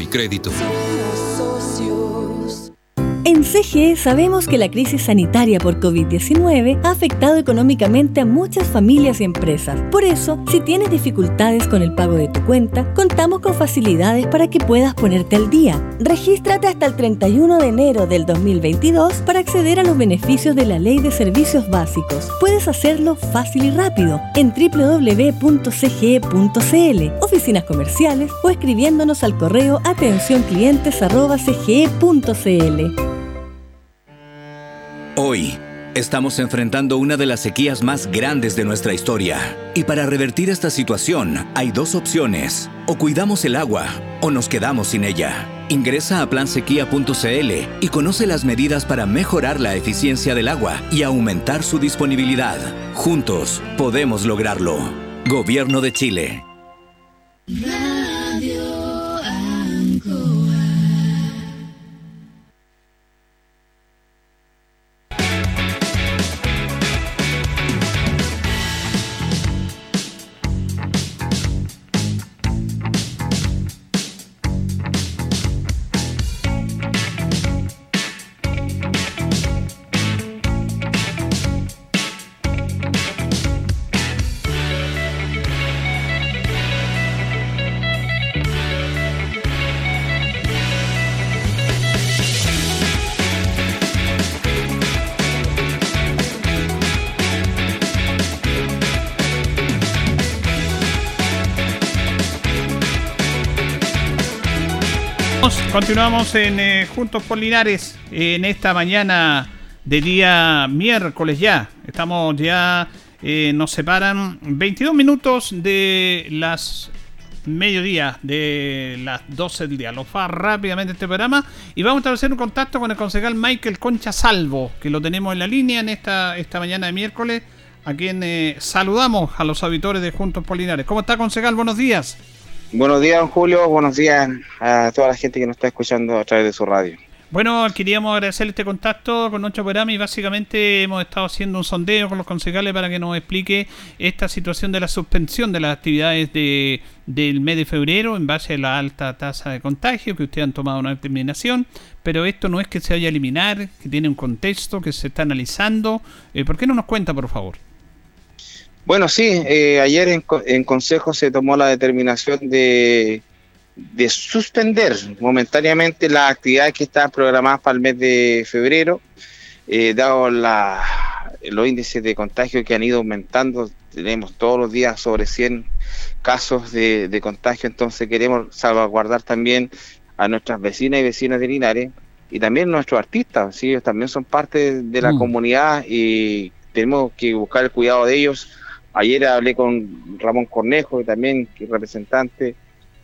I: y Crédito.
J: En CGE sabemos que la crisis sanitaria por COVID-19 ha afectado económicamente a muchas familias y empresas. Por eso, si tienes dificultades con el pago de tu cuenta, contamos con facilidades para que puedas ponerte al día. Regístrate hasta el 31 de enero del 2022 para acceder a los beneficios de la Ley de Servicios Básicos. Puedes hacerlo fácil y rápido en www.cge.cl, oficinas comerciales o escribiéndonos al correo atencionclientes.cge.cl.
K: Hoy, Estamos enfrentando una de las sequías más grandes de nuestra historia. Y para revertir esta situación hay dos opciones. O cuidamos el agua o nos quedamos sin ella. Ingresa a plansequía.cl y conoce las medidas para mejorar la eficiencia del agua y aumentar su disponibilidad. Juntos podemos lograrlo. Gobierno de Chile.
A: Continuamos en eh, Juntos por Linares en esta mañana de día miércoles ya. Estamos ya, eh, nos separan 22 minutos de las mediodía, de las 12 del día. Lo fa rápidamente este programa y vamos a establecer un contacto con el concejal Michael Concha Salvo, que lo tenemos en la línea en esta, esta mañana de miércoles, a quien eh, saludamos a los auditores de Juntos por Linares. ¿Cómo está, concejal? Buenos días.
L: Buenos días, Julio. Buenos días a toda la gente que nos está escuchando a través de su radio.
A: Bueno, queríamos agradecer este contacto con programa y básicamente hemos estado haciendo un sondeo con los concejales para que nos explique esta situación de la suspensión de las actividades de, del mes de febrero en base a la alta tasa de contagio, que ustedes han tomado una determinación, pero esto no es que se vaya a eliminar, que tiene un contexto, que se está analizando. Eh, ¿Por qué no nos cuenta, por favor?
L: Bueno, sí, eh, ayer en, en, Consejo se tomó la determinación de, de, suspender momentáneamente las actividades que estaban programadas para el mes de febrero, eh, dado la, los índices de contagio que han ido aumentando, tenemos todos los días sobre 100 casos de, de contagio, entonces queremos salvaguardar también a nuestras vecinas y vecinos de Linares y también nuestros artistas, ¿sí? ellos también son parte de la mm. comunidad y tenemos que buscar el cuidado de ellos Ayer hablé con Ramón Cornejo, que también es representante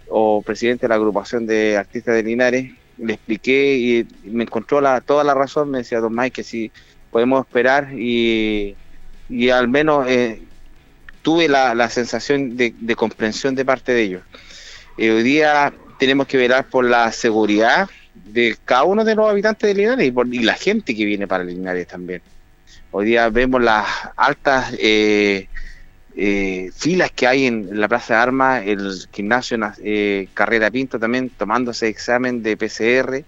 L: o presidente de la agrupación de artistas de Linares. Le expliqué y me encontró la, toda la razón. Me decía Don Mike que si podemos esperar y, y al menos eh, tuve la, la sensación de, de, comprensión de parte de ellos. Eh, hoy día tenemos que velar por la seguridad de cada uno de los habitantes de Linares y, por, y la gente que viene para Linares también. Hoy día vemos las altas eh, eh, filas que hay en, la Plaza de Armas, el gimnasio eh, Carrera Pinto también tomándose examen de PCR,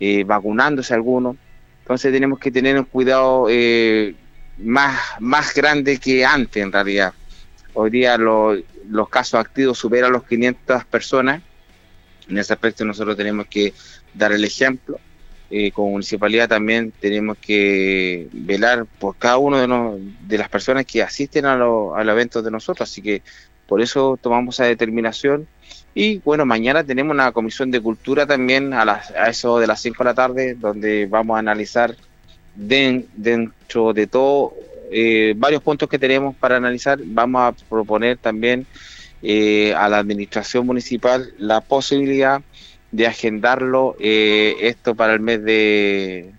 L: eh, vacunándose algunos. Entonces tenemos que tener un cuidado eh, más, más grande que antes en realidad. Hoy día los casos activos superan los 500 personas. En ese aspecto nosotros tenemos que dar el ejemplo eh, como municipalidad también tenemos que velar por cada uno de, de las personas que asisten a, los eventos de nosotros, así que por eso tomamos esa determinación. Y bueno, mañana tenemos una comisión de cultura también a, las, a eso de las 5 de la tarde, donde vamos a analizar dentro de todo eh, varios puntos que tenemos para analizar. Vamos a proponer también eh, a la administración municipal la posibilidad de agendarlo eh, esto para el mes de,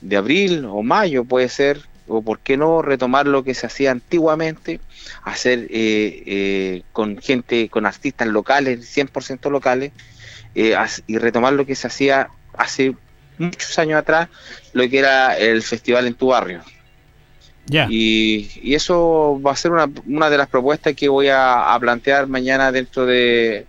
L: de abril o mayo puede ser, o por qué no retomar lo que se hacía antiguamente, hacer eh, eh, con gente, con artistas locales, 100% locales, y retomar lo que se hacía hace muchos años atrás, lo que era el festival en tu barrio. Y, y, eso va a ser una, una de las propuestas que voy a, a plantear mañana dentro de,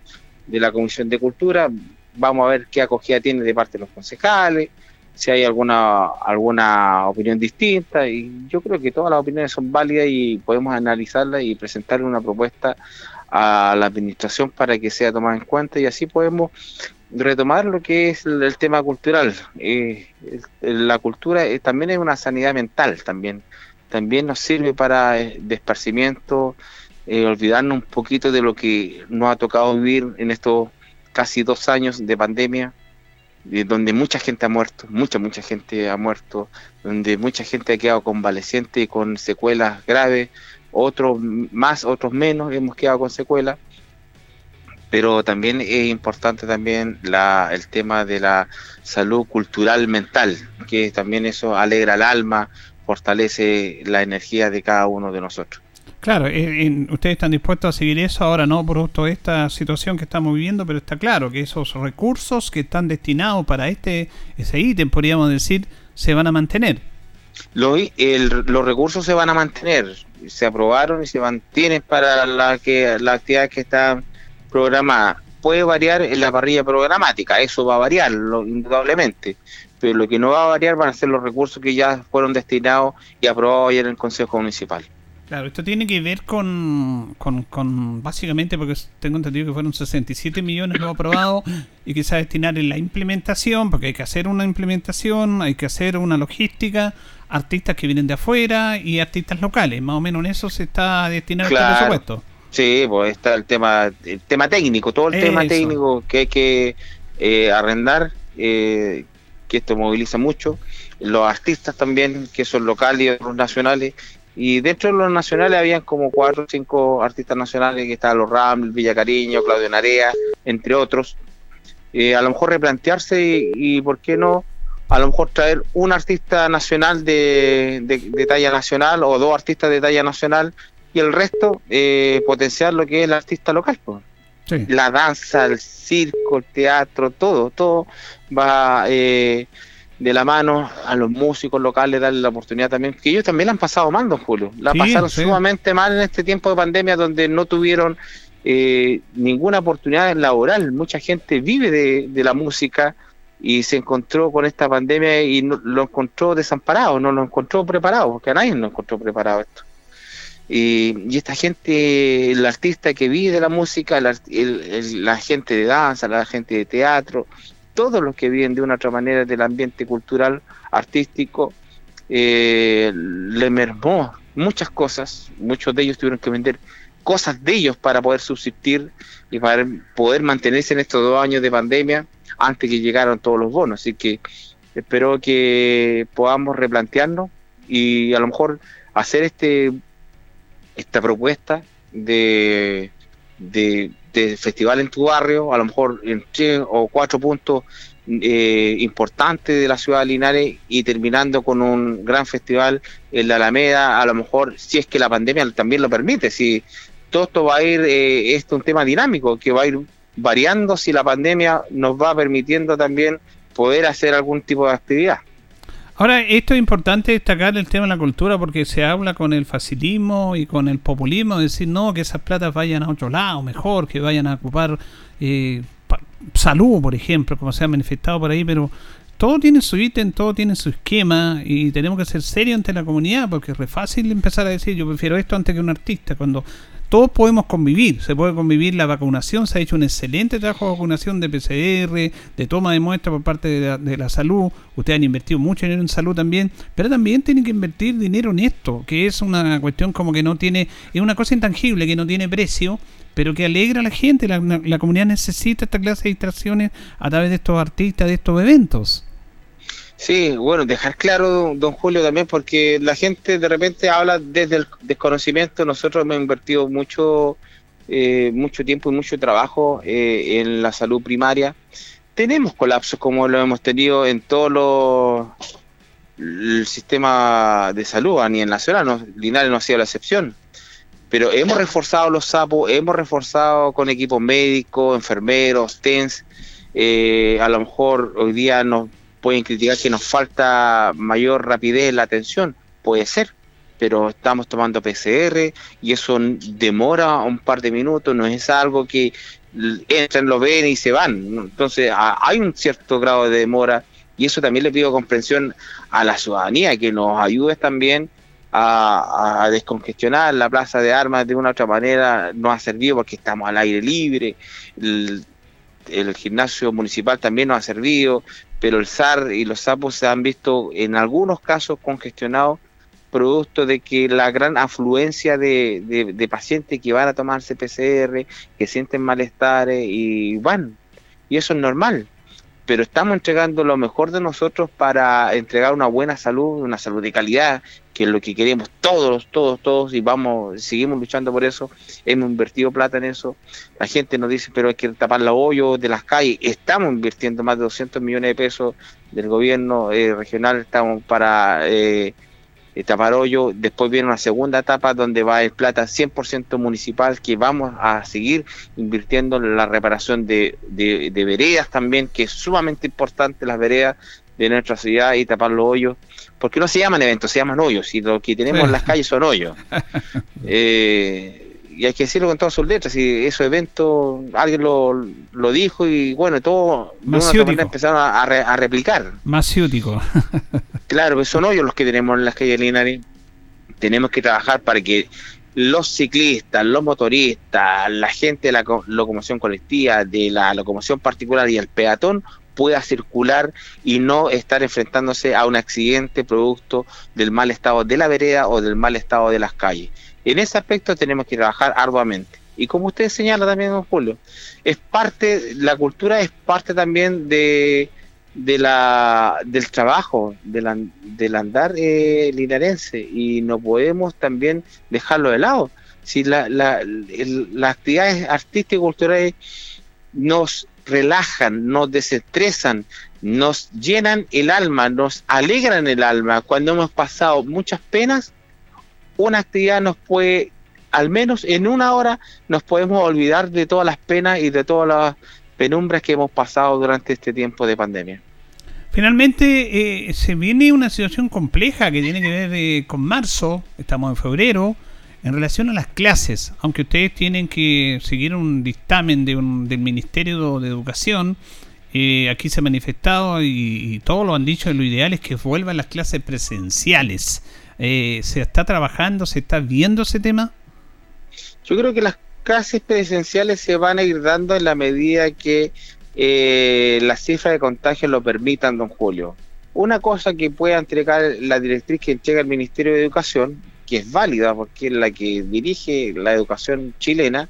L: de la Comisión de Cultura vamos a ver qué acogida tiene de parte de los concejales, si hay alguna alguna opinión distinta y yo creo que todas las opiniones son válidas y podemos analizarlas y presentarle una propuesta a la administración para que sea tomada en cuenta y así podemos retomar lo que es el, tema cultural. Eh, la cultura eh, también es una sanidad mental, también también nos sirve para eh, de esparcimiento, olvidarnos un poquito de lo que nos ha tocado vivir en estos casi dos años de pandemia de donde mucha gente ha muerto, mucha, mucha gente ha muerto, donde mucha gente ha quedado convaleciente y con secuelas graves, otros más, otros menos, hemos quedado con secuelas. Pero también es importante también la, el tema de la salud cultural mental, que también eso alegra el alma, fortalece la energía de cada uno de nosotros.
A: Claro, eh, ustedes están dispuestos a seguir eso ahora, no producto de esta situación que estamos viviendo, pero está claro que esos recursos que están destinados para este ese ítem, podríamos decir, se van a mantener.
L: Los, los recursos se van a mantener, se aprobaron y se mantienen para la que las actividades que están programadas. Puede variar en la parrilla programática, eso va a variar, indudablemente, pero lo que no va a variar van a ser los recursos que ya fueron destinados y aprobados ayer en el Consejo Municipal.
A: Claro, esto tiene que ver con, con, básicamente, porque tengo entendido que fueron 67 millones lo aprobado y a destinar en la implementación, porque hay que hacer una implementación, hay que hacer una logística, artistas que vienen de afuera y artistas locales, más o menos en eso se está destinado este presupuesto.
L: Sí, pues está el tema, el tema técnico, todo el tema técnico que hay que eh, arrendar, eh, que esto moviliza mucho, los artistas también, que son locales y otros nacionales, y dentro de los nacionales habían como cuatro o cinco artistas nacionales que estaban los Ram, Villa Cariño, Claudio Narea, entre otros. Eh, a lo mejor replantearse y, por qué no, a lo mejor traer un artista nacional de, de, talla nacional o dos artistas de talla nacional y el resto eh, potenciar lo que es el artista local. La danza, el circo, el teatro, todo, todo va eh, de la mano a los músicos locales, darle la oportunidad también, que ellos también la han pasado mal, don Julio, la pasaron sumamente mal en este tiempo de pandemia donde no tuvieron eh, ninguna oportunidad laboral, mucha gente vive de, la música y se encontró con esta pandemia y lo encontró desamparado, no lo encontró preparado, porque a nadie lo encontró preparado esto. Y, esta gente, el artista que vive de la música, la gente de danza, la gente de teatro, todos los que viven de una otra manera del ambiente cultural, artístico, eh, le mermó muchas cosas, muchos de ellos tuvieron que vender cosas de ellos para poder subsistir y para poder mantenerse en estos dos años de pandemia antes que llegaron todos los bonos. Así que espero que podamos replantearnos y a lo mejor hacer este esta propuesta de, de de festival en tu barrio, a lo mejor en tres o cuatro puntos eh, importantes de la ciudad de Linares y terminando con un gran festival en la Alameda, a lo mejor si es que la pandemia también lo permite, si todo esto va a ir, eh, esto es un tema dinámico que va a ir variando si la pandemia nos va permitiendo también poder hacer algún tipo de actividad.
A: Ahora, esto es importante destacar el tema de la cultura porque se habla con el facilismo y con el populismo, decir, no, que esas platas vayan a otro lado, mejor, que vayan a ocupar eh, salud, por ejemplo, como se ha manifestado por ahí, pero todo tiene su ítem, todo tiene su esquema y tenemos que ser serios ante la comunidad porque es re fácil empezar a decir, yo prefiero esto antes que un artista, cuando todos podemos convivir, se puede convivir la vacunación, se ha hecho un excelente trabajo de vacunación de PCR, de toma de muestra por parte de la, salud, ustedes han invertido mucho dinero en salud también, pero también tienen que invertir dinero en esto, que es una cuestión como que no tiene, es una cosa intangible, que no tiene precio, pero que alegra a la gente, la, la comunidad necesita esta clase de distracciones a través de estos artistas, de estos eventos.
L: Sí, bueno, dejar claro, don Julio, también, porque la gente de repente habla desde el desconocimiento. Nosotros hemos invertido mucho, eh, mucho tiempo y mucho trabajo eh, en la salud primaria. Tenemos colapsos como lo hemos tenido en todo lo, el sistema de salud a nivel nacional. No, Linares no ha sido la excepción. Pero hemos reforzado los sapos, hemos reforzado con equipos médicos, enfermeros, TENS. Eh, a lo mejor hoy día nos pueden criticar que nos falta mayor rapidez en la atención, puede ser, pero estamos tomando PCR y eso demora un par de minutos, no es algo que entran, lo ven y se van. Entonces hay un cierto grado de demora y eso también le pido comprensión a la ciudadanía, que nos ayude también a, descongestionar la plaza de armas de una u otra manera, no ha servido porque estamos al aire libre, el, gimnasio municipal también nos ha servido, pero el SAR y los sapos se han visto en algunos casos congestionados producto de que la gran afluencia de, pacientes que van a tomarse PCR, que sienten malestar y van, y eso es normal. Pero estamos entregando lo mejor de nosotros para entregar una buena salud, una salud de calidad, que es lo que queremos todos, todos, todos, y vamos, seguimos luchando por eso, hemos invertido plata en eso, la gente nos dice, pero hay que tapar los hoyos de las calles, estamos invirtiendo más de 200 millones de pesos del gobierno eh, regional, estamos para... Eh, tapar hoyo, después viene una segunda etapa donde va el plata 100% municipal que vamos a seguir invirtiendo en la reparación de, de, veredas también, que es sumamente importante las veredas de nuestra ciudad y tapar los hoyos, porque no se llaman eventos, se llaman hoyos, y lo que tenemos en las calles son hoyos. Eh, y hay que decirlo con todas sus letras, y esos eventos, alguien lo, lo dijo y bueno, todo empezaron a, a, replicar.
A: Más
L: claro, pues son hoyos los que tenemos en las calles Linares. Tenemos que trabajar para que los ciclistas, los motoristas, la gente de la locomoción colectiva, de la locomoción particular y el peatón pueda circular y no estar enfrentándose a un accidente producto del mal estado de la vereda o del mal estado de las calles. En ese aspecto tenemos que trabajar arduamente. Y como usted señala también, don Julio, es parte, la cultura es parte también de, la, del trabajo, del andar eh, linarense y no podemos también dejarlo de lado. Si la, la, las actividades artísticas y culturales nos relajan, nos desestresan, nos llenan el alma, nos alegran el alma. Cuando hemos pasado muchas penas, una actividad nos puede, al menos en una hora, nos podemos olvidar de todas las penas y de todas las penumbras que hemos pasado durante este tiempo de pandemia.
A: Finalmente, eh, se viene una situación compleja que tiene que ver eh, con marzo, estamos en febrero, en relación a las clases, aunque ustedes tienen que seguir un dictamen de un, del Ministerio de Educación, eh, aquí se ha manifestado y, y, todos lo han dicho, lo ideal es que vuelvan las clases presenciales. Eh, ¿Se está trabajando, se está viendo ese tema?
L: Yo creo que las clases presenciales se van a ir dando en la medida que eh, las cifras de contagio lo permitan, don Julio. Una cosa que pueda entregar la directriz que entrega el Ministerio de Educación, que es válida porque es la que dirige la educación chilena,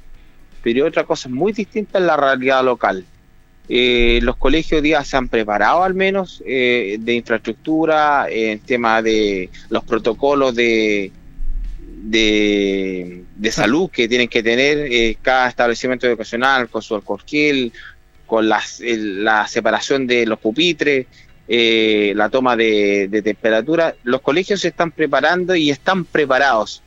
L: pero otra cosa muy distinta es la realidad local. Eh, los colegios día se han preparado al menos eh, de infraestructura, en tema de los protocolos de, de, salud que tienen que tener eh, cada establecimiento educacional con su alcohol con la separación de los pupitres, la toma de, temperatura. Los colegios se están preparando y están preparados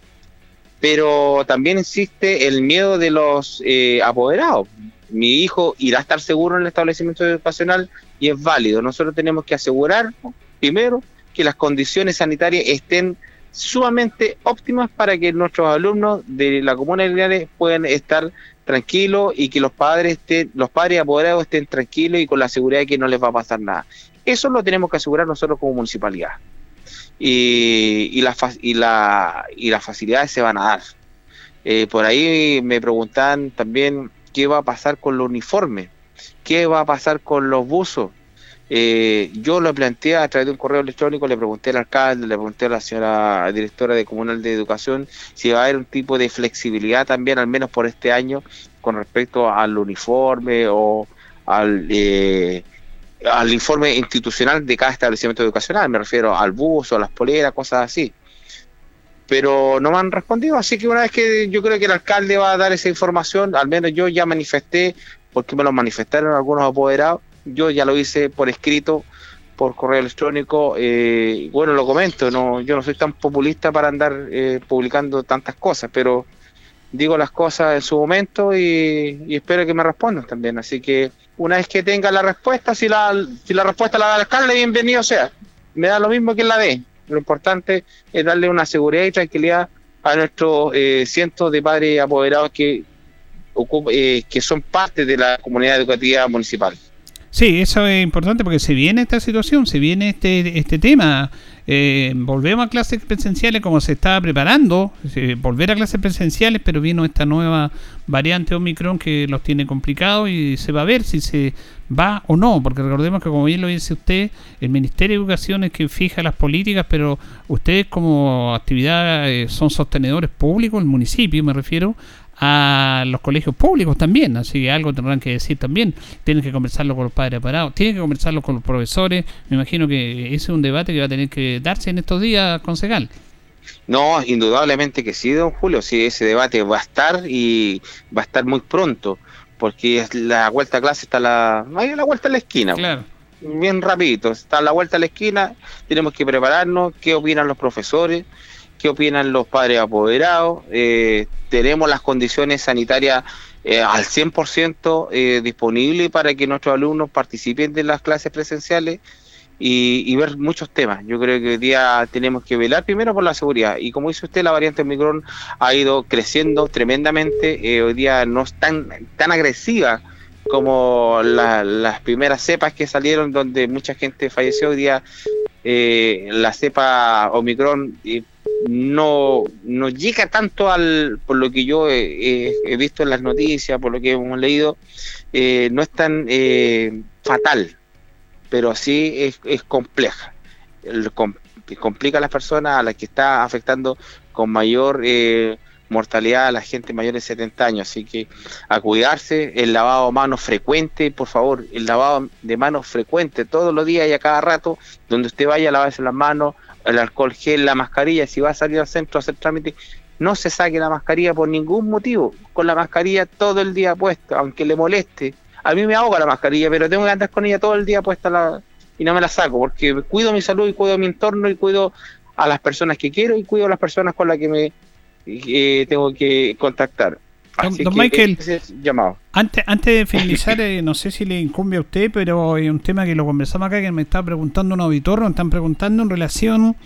L: pero también existe el miedo de los apoderados mi hijo irá a estar seguro en el establecimiento educacional y es válido. Nosotros tenemos que asegurar, primero, que las condiciones sanitarias estén sumamente óptimas para que nuestros alumnos de la comuna de Linares puedan estar tranquilos y que los padres estén, los padres apoderados estén tranquilos y con la seguridad de que no les va a pasar nada. Eso lo tenemos que asegurar nosotros como municipalidad. Y, la, y las facilidades se van a dar. Eh, por ahí me preguntan también qué va a pasar con los uniformes, qué va a pasar con los buzos. Eh, yo lo planteé a través de un correo electrónico, le pregunté al alcalde, le pregunté a la señora directora de Comunal de Educación si va a haber un tipo de flexibilidad también, al menos por este año, con respecto al uniforme o al, eh, al informe institucional de cada establecimiento educacional. Me refiero al buzo, a las poleras, cosas así pero no me han respondido, así que una vez que yo creo que el alcalde va a dar esa información, al menos yo ya manifesté, porque me lo manifestaron algunos apoderados, yo ya lo hice por escrito, por correo electrónico, eh, bueno, lo comento, no, yo no soy tan populista para andar eh, publicando tantas cosas, pero digo las cosas en su momento y, espero que me respondan también, así que una vez que tenga la respuesta, si la, si la respuesta la da el alcalde, bienvenido sea, me da lo mismo que la dé lo importante es darle una seguridad y tranquilidad a nuestros eh, cientos de padres apoderados que, eh, que son parte de la comunidad educativa municipal.
A: Sí, eso es importante porque se viene esta situación, se viene este, este tema. Eh, volvemos a clases presenciales como se estaba preparando, volver a clases presenciales, pero vino esta nueva variante Omicron que los tiene complicados y se va a ver si se va o no, porque recordemos que como bien lo dice usted, el Ministerio de Educación es quien fija las políticas, pero ustedes como actividad eh, son sostenedores públicos, el municipio me refiero, a los colegios públicos también, así que algo tendrán que decir también. Tienen que conversarlo con los padres parados, tienen que conversarlo con los profesores. Me imagino que ese es un debate que va a tener que darse en estos días, concejal.
L: No, indudablemente que sí, don Julio, sí, ese debate va a estar y va a estar muy pronto, porque la vuelta a clase está la, ahí la vuelta a la esquina.
A: Claro.
L: Bien rapidito, está a la vuelta a la esquina, tenemos que prepararnos, qué opinan los profesores, qué opinan los padres apoderados, eh, tenemos las condiciones sanitarias eh, al 100% eh, disponibles para que nuestros alumnos participen de las clases presenciales y, ver muchos temas. Yo creo que hoy día tenemos que velar primero por la seguridad. Y como dice usted, la variante Omicron ha ido creciendo tremendamente, hoy día no es tan, tan agresiva como las primeras cepas que salieron donde mucha gente falleció. Hoy día la cepa Omicron no, no llega tanto al, por lo que yo he, visto en las noticias, por lo que hemos leído, eh, no es tan eh, fatal, pero sí es, es compleja. complica a las personas a las que está afectando con mayor eh, mortalidad a la gente mayor de 70 años. Así que a cuidarse, el lavado de manos frecuente, por favor, el lavado de manos frecuente todos los días y a cada rato, donde usted vaya a lavarse las manos, el alcohol gel, la mascarilla, si va a salir al centro a hacer trámite, no se saque la mascarilla por ningún motivo, con la mascarilla todo el día puesta, aunque le moleste. A mí me ahoga la mascarilla, pero tengo que andar con ella todo el día puesta la, y no me la saco, porque cuido mi salud y cuido mi entorno y cuido a las personas que quiero y cuido a las personas con las que me eh, tengo que contactar.
A: Don, Michael, llamado. Antes, antes de finalizar, eh, no sé si le incumbe a usted, pero hay un tema que lo conversamos acá, que me está preguntando un auditor, nos están preguntando en relación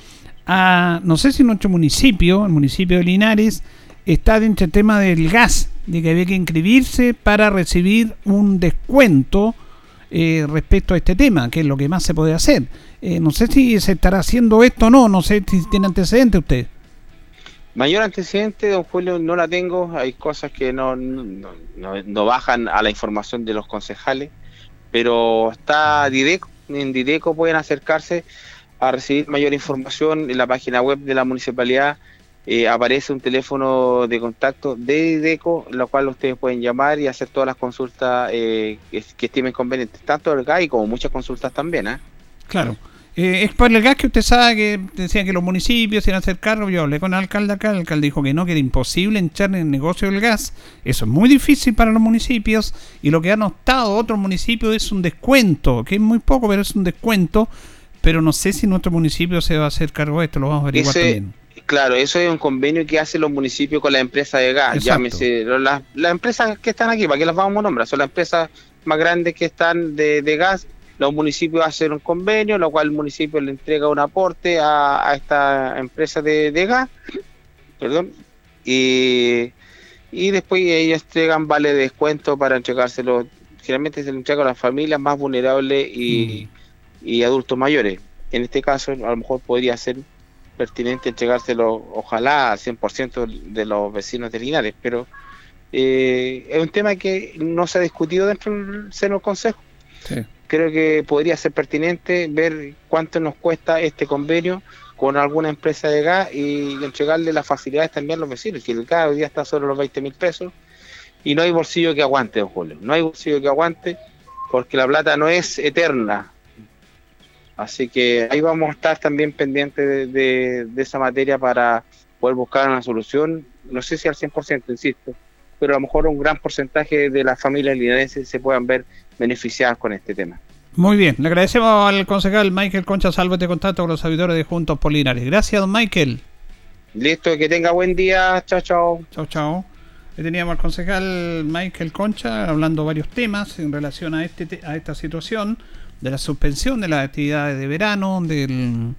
A: a, no sé si nuestro municipio, el municipio de Linares, está dentro del tema del gas, de que había que inscribirse para recibir un descuento eh, respecto a este tema, que es lo que más se puede hacer. no sé si se estará haciendo esto o no, no sé si tiene antecedente usted.
L: Mayor antecedente, don Julio, no la tengo. Hay cosas que no, no, bajan a la información de los concejales, pero está Dideco. En Dideco pueden acercarse a recibir mayor información. En la página web de la municipalidad eh, aparece un teléfono de contacto de Dideco, lo cual ustedes pueden llamar y hacer todas las consultas eh, que, estimen convenientes, tanto el GAI como muchas consultas también. ¿eh?
A: Claro. Eh, es por el gas que usted sabe que decían que los municipios iban a hacer cargo. Yo hablé con el alcalde acá, el alcalde dijo que no, que era imposible entrar en el negocio del gas. Eso es muy difícil para los municipios. Y lo que han optado otros municipios es un descuento, que es muy poco, pero es un descuento. Pero no sé si nuestro municipio se va a hacer cargo de esto, lo vamos a averiguar también.
L: Claro, eso es un convenio que hacen los municipios con la empresa de gas. Llámese, las, empresas que están aquí, ¿para qué las vamos a nombrar? Son las empresas más grandes que están de, de gas los municipios hacen un convenio, lo cual el municipio le entrega un aporte a, esta empresa de, gas, perdón, y, después ellos entregan vale de descuento para entregárselo. Generalmente se le entrega a las familias más vulnerables y, mm. adultos mayores. En este caso, a lo mejor podría ser pertinente entregárselo, ojalá al 100% de los vecinos de Linares, pero eh, es un tema que no se ha discutido dentro del seno del Consejo. Creo que podría ser pertinente ver cuánto nos cuesta este convenio con alguna empresa de gas y entregarle las facilidades también a los vecinos, que el gas hoy día está sobre los 20 mil pesos. Y no hay bolsillo que aguante, don Julio, no hay bolsillo que aguante porque la plata no es eterna. Así que ahí vamos a estar también pendientes de, esa materia para poder buscar una solución, no sé si al 100%, insisto, pero a lo mejor un gran porcentaje de las familias linarenses se puedan ver beneficiadas con este tema.
A: Muy bien, le agradecemos al concejal Michael Concha Salvo de contacto con los servidores de Juntos Polinares. Gracias, don Michael.
L: Listo, que tenga buen día. Chao, chao.
A: Chao, chao. teníamos al concejal Michael Concha hablando varios temas en relación a, este, a esta situación de la suspensión de las actividades de verano, del,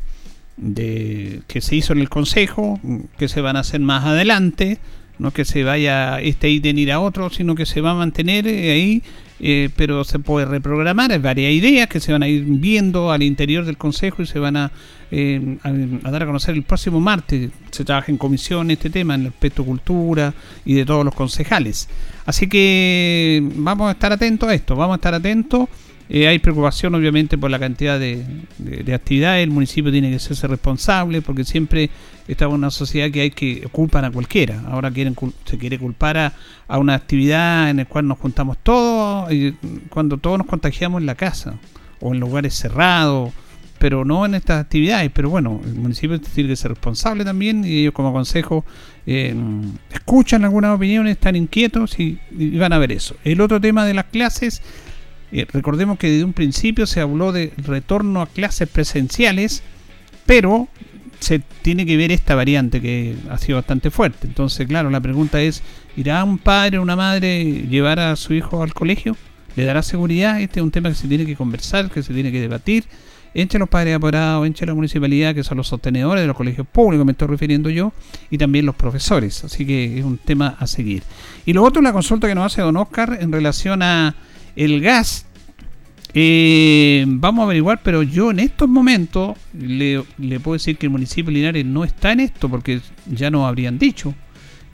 A: de, que se hizo en el Consejo, que se van a hacer más adelante no que se vaya este ítem ir a otro, sino que se va a mantener eh, ahí, eh, pero se puede reprogramar. Hay varias ideas que se van a ir viendo al interior del Consejo y se van a, eh, a, dar a conocer el próximo martes. Se trabaja en comisión este tema, en el aspecto cultura y de todos los concejales. Así que vamos a estar atentos a esto, vamos a estar atentos Eh, hay preocupación obviamente por la cantidad de, de, actividades, el municipio tiene que hacerse responsable porque siempre estamos en una sociedad que hay que culpar a cualquiera. Ahora quieren se quiere culpar a, a, una actividad en la cual nos juntamos todos, y cuando todos nos contagiamos en la casa o en lugares cerrados pero no en estas actividades. Pero bueno, el municipio tiene que ser responsable también y ellos como consejo eh, escuchan algunas opiniones, están inquietos y, van a ver eso. El otro tema de las clases, recordemos que desde un principio se habló de retorno a clases presenciales, pero se tiene que ver esta variante que ha sido bastante fuerte. Entonces, claro, la pregunta es, ¿irá un padre o una madre llevar a su hijo al colegio? ¿Le dará seguridad? Este es un tema que se tiene que conversar, que se tiene que debatir entre los padres apoderados, entre la municipalidad, que son los sostenedores de los colegios públicos, me estoy refiriendo yo, y también los profesores. Así que es un tema a seguir. Y lo otro, la consulta que nos hace don Oscar en relación a el gas. Eh, vamos a averiguar, pero yo en estos momentos le, puedo decir que el municipio de Linares no está en esto, porque ya nos habrían dicho,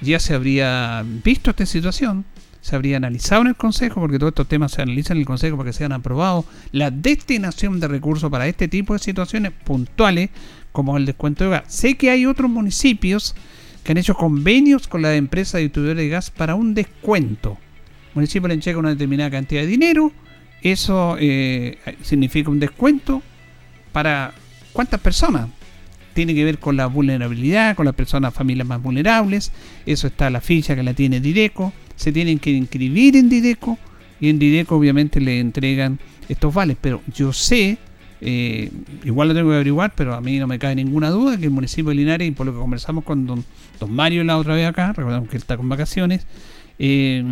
A: ya se habría visto esta situación se habría analizado en el Consejo, porque todos estos temas se analizan en el Consejo para que sean aprobados, la destinación de recursos para este tipo de situaciones puntuales, como el descuento de gas. Sé que hay otros municipios que han hecho convenios con la empresa distribuidora de gas para un descuento. Municipio le entrega una determinada cantidad de dinero, eso eh, significa un descuento para cuántas personas. Tiene que ver con la vulnerabilidad, con las personas, familias más vulnerables. Eso está la ficha que la tiene Direco se tienen que inscribir en Dideco y en Dideco obviamente le entregan estos vales. Pero yo sé, eh, igual lo tengo que averiguar, pero a mí no me cae ninguna duda que el municipio de Linares, y por lo que conversamos con don, don Mario la otra vez acá, recordamos que él está con vacaciones, eh,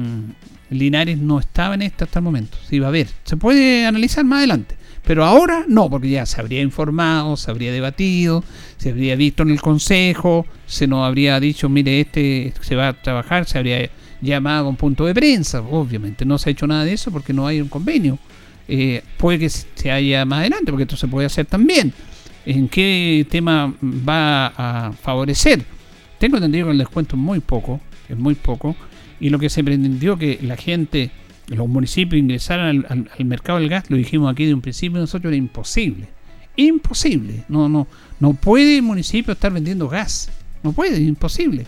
A: Linares no estaba en esto hasta el momento. Se iba a ver. Se puede analizar más adelante. Pero ahora no, porque ya se habría informado, se habría debatido, se habría visto en el consejo, se nos habría dicho, mire, este se va a trabajar, se habría llamada con punto de prensa. Obviamente no se ha hecho nada de eso porque no hay un convenio. Eh, puede que se haya más adelante, porque esto se puede hacer también. ¿En qué tema va a favorecer? Tengo entendido que el descuento es muy poco, es muy poco, y lo que se pretendió que la gente, los municipios ingresaran al, mercado del gas, lo dijimos aquí de un principio nosotros, era imposible. Imposible. No, no, no puede el municipio estar vendiendo gas. No puede, es imposible.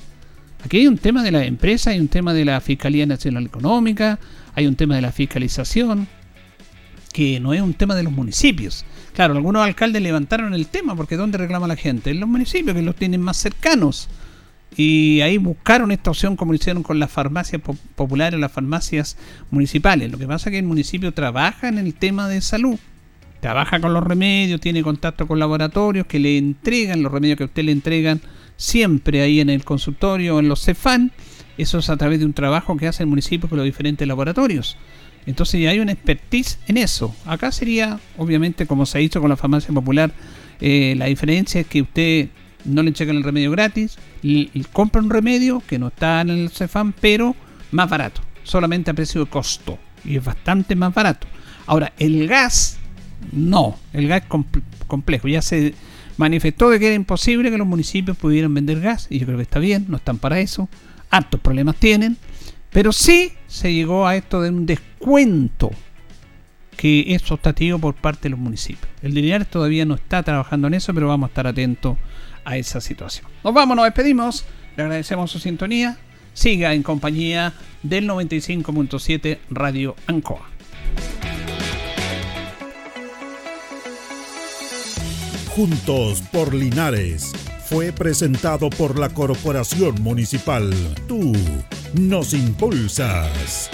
A: Aquí hay un tema de la empresa, hay un tema de la Fiscalía Nacional Económica, hay un tema de la fiscalización, que no es un tema de los municipios. Claro, algunos alcaldes levantaron el tema, porque ¿dónde reclama la gente? En los municipios, que los tienen más cercanos. Y ahí buscaron esta opción como lo hicieron con las farmacias populares, las farmacias municipales. Lo que pasa es que el municipio trabaja en el tema de salud. Trabaja con los remedios, tiene contacto con laboratorios que le entregan los remedios que a usted le entregan siempre ahí en el consultorio, en los CEFAN, eso es a través de un trabajo que hace el municipio con los diferentes laboratorios. Entonces ya hay una expertise en eso. Acá sería, obviamente, como se hecho con la farmacia popular, eh, la diferencia es que usted no le checan el remedio gratis, y, compra un remedio que no está en el CEFAN, pero más barato, solamente a precio de costo. Y es bastante más barato. Ahora, el gas, no, el gas complejo. Ya se manifestó que era imposible que los municipios pudieran vender gas, y yo creo que está bien, no están para eso, hartos problemas tienen, pero sí se llegó a esto de un descuento que es optativo por parte de los municipios. El Linares todavía no está trabajando en eso, pero vamos a estar atentos a esa situación. Nos vamos, nos despedimos, le agradecemos su sintonía, siga en compañía del 95.7 Radio Ancoa.
M: Juntos por Linares fue presentado por la Corporación Municipal. Tú nos impulsas.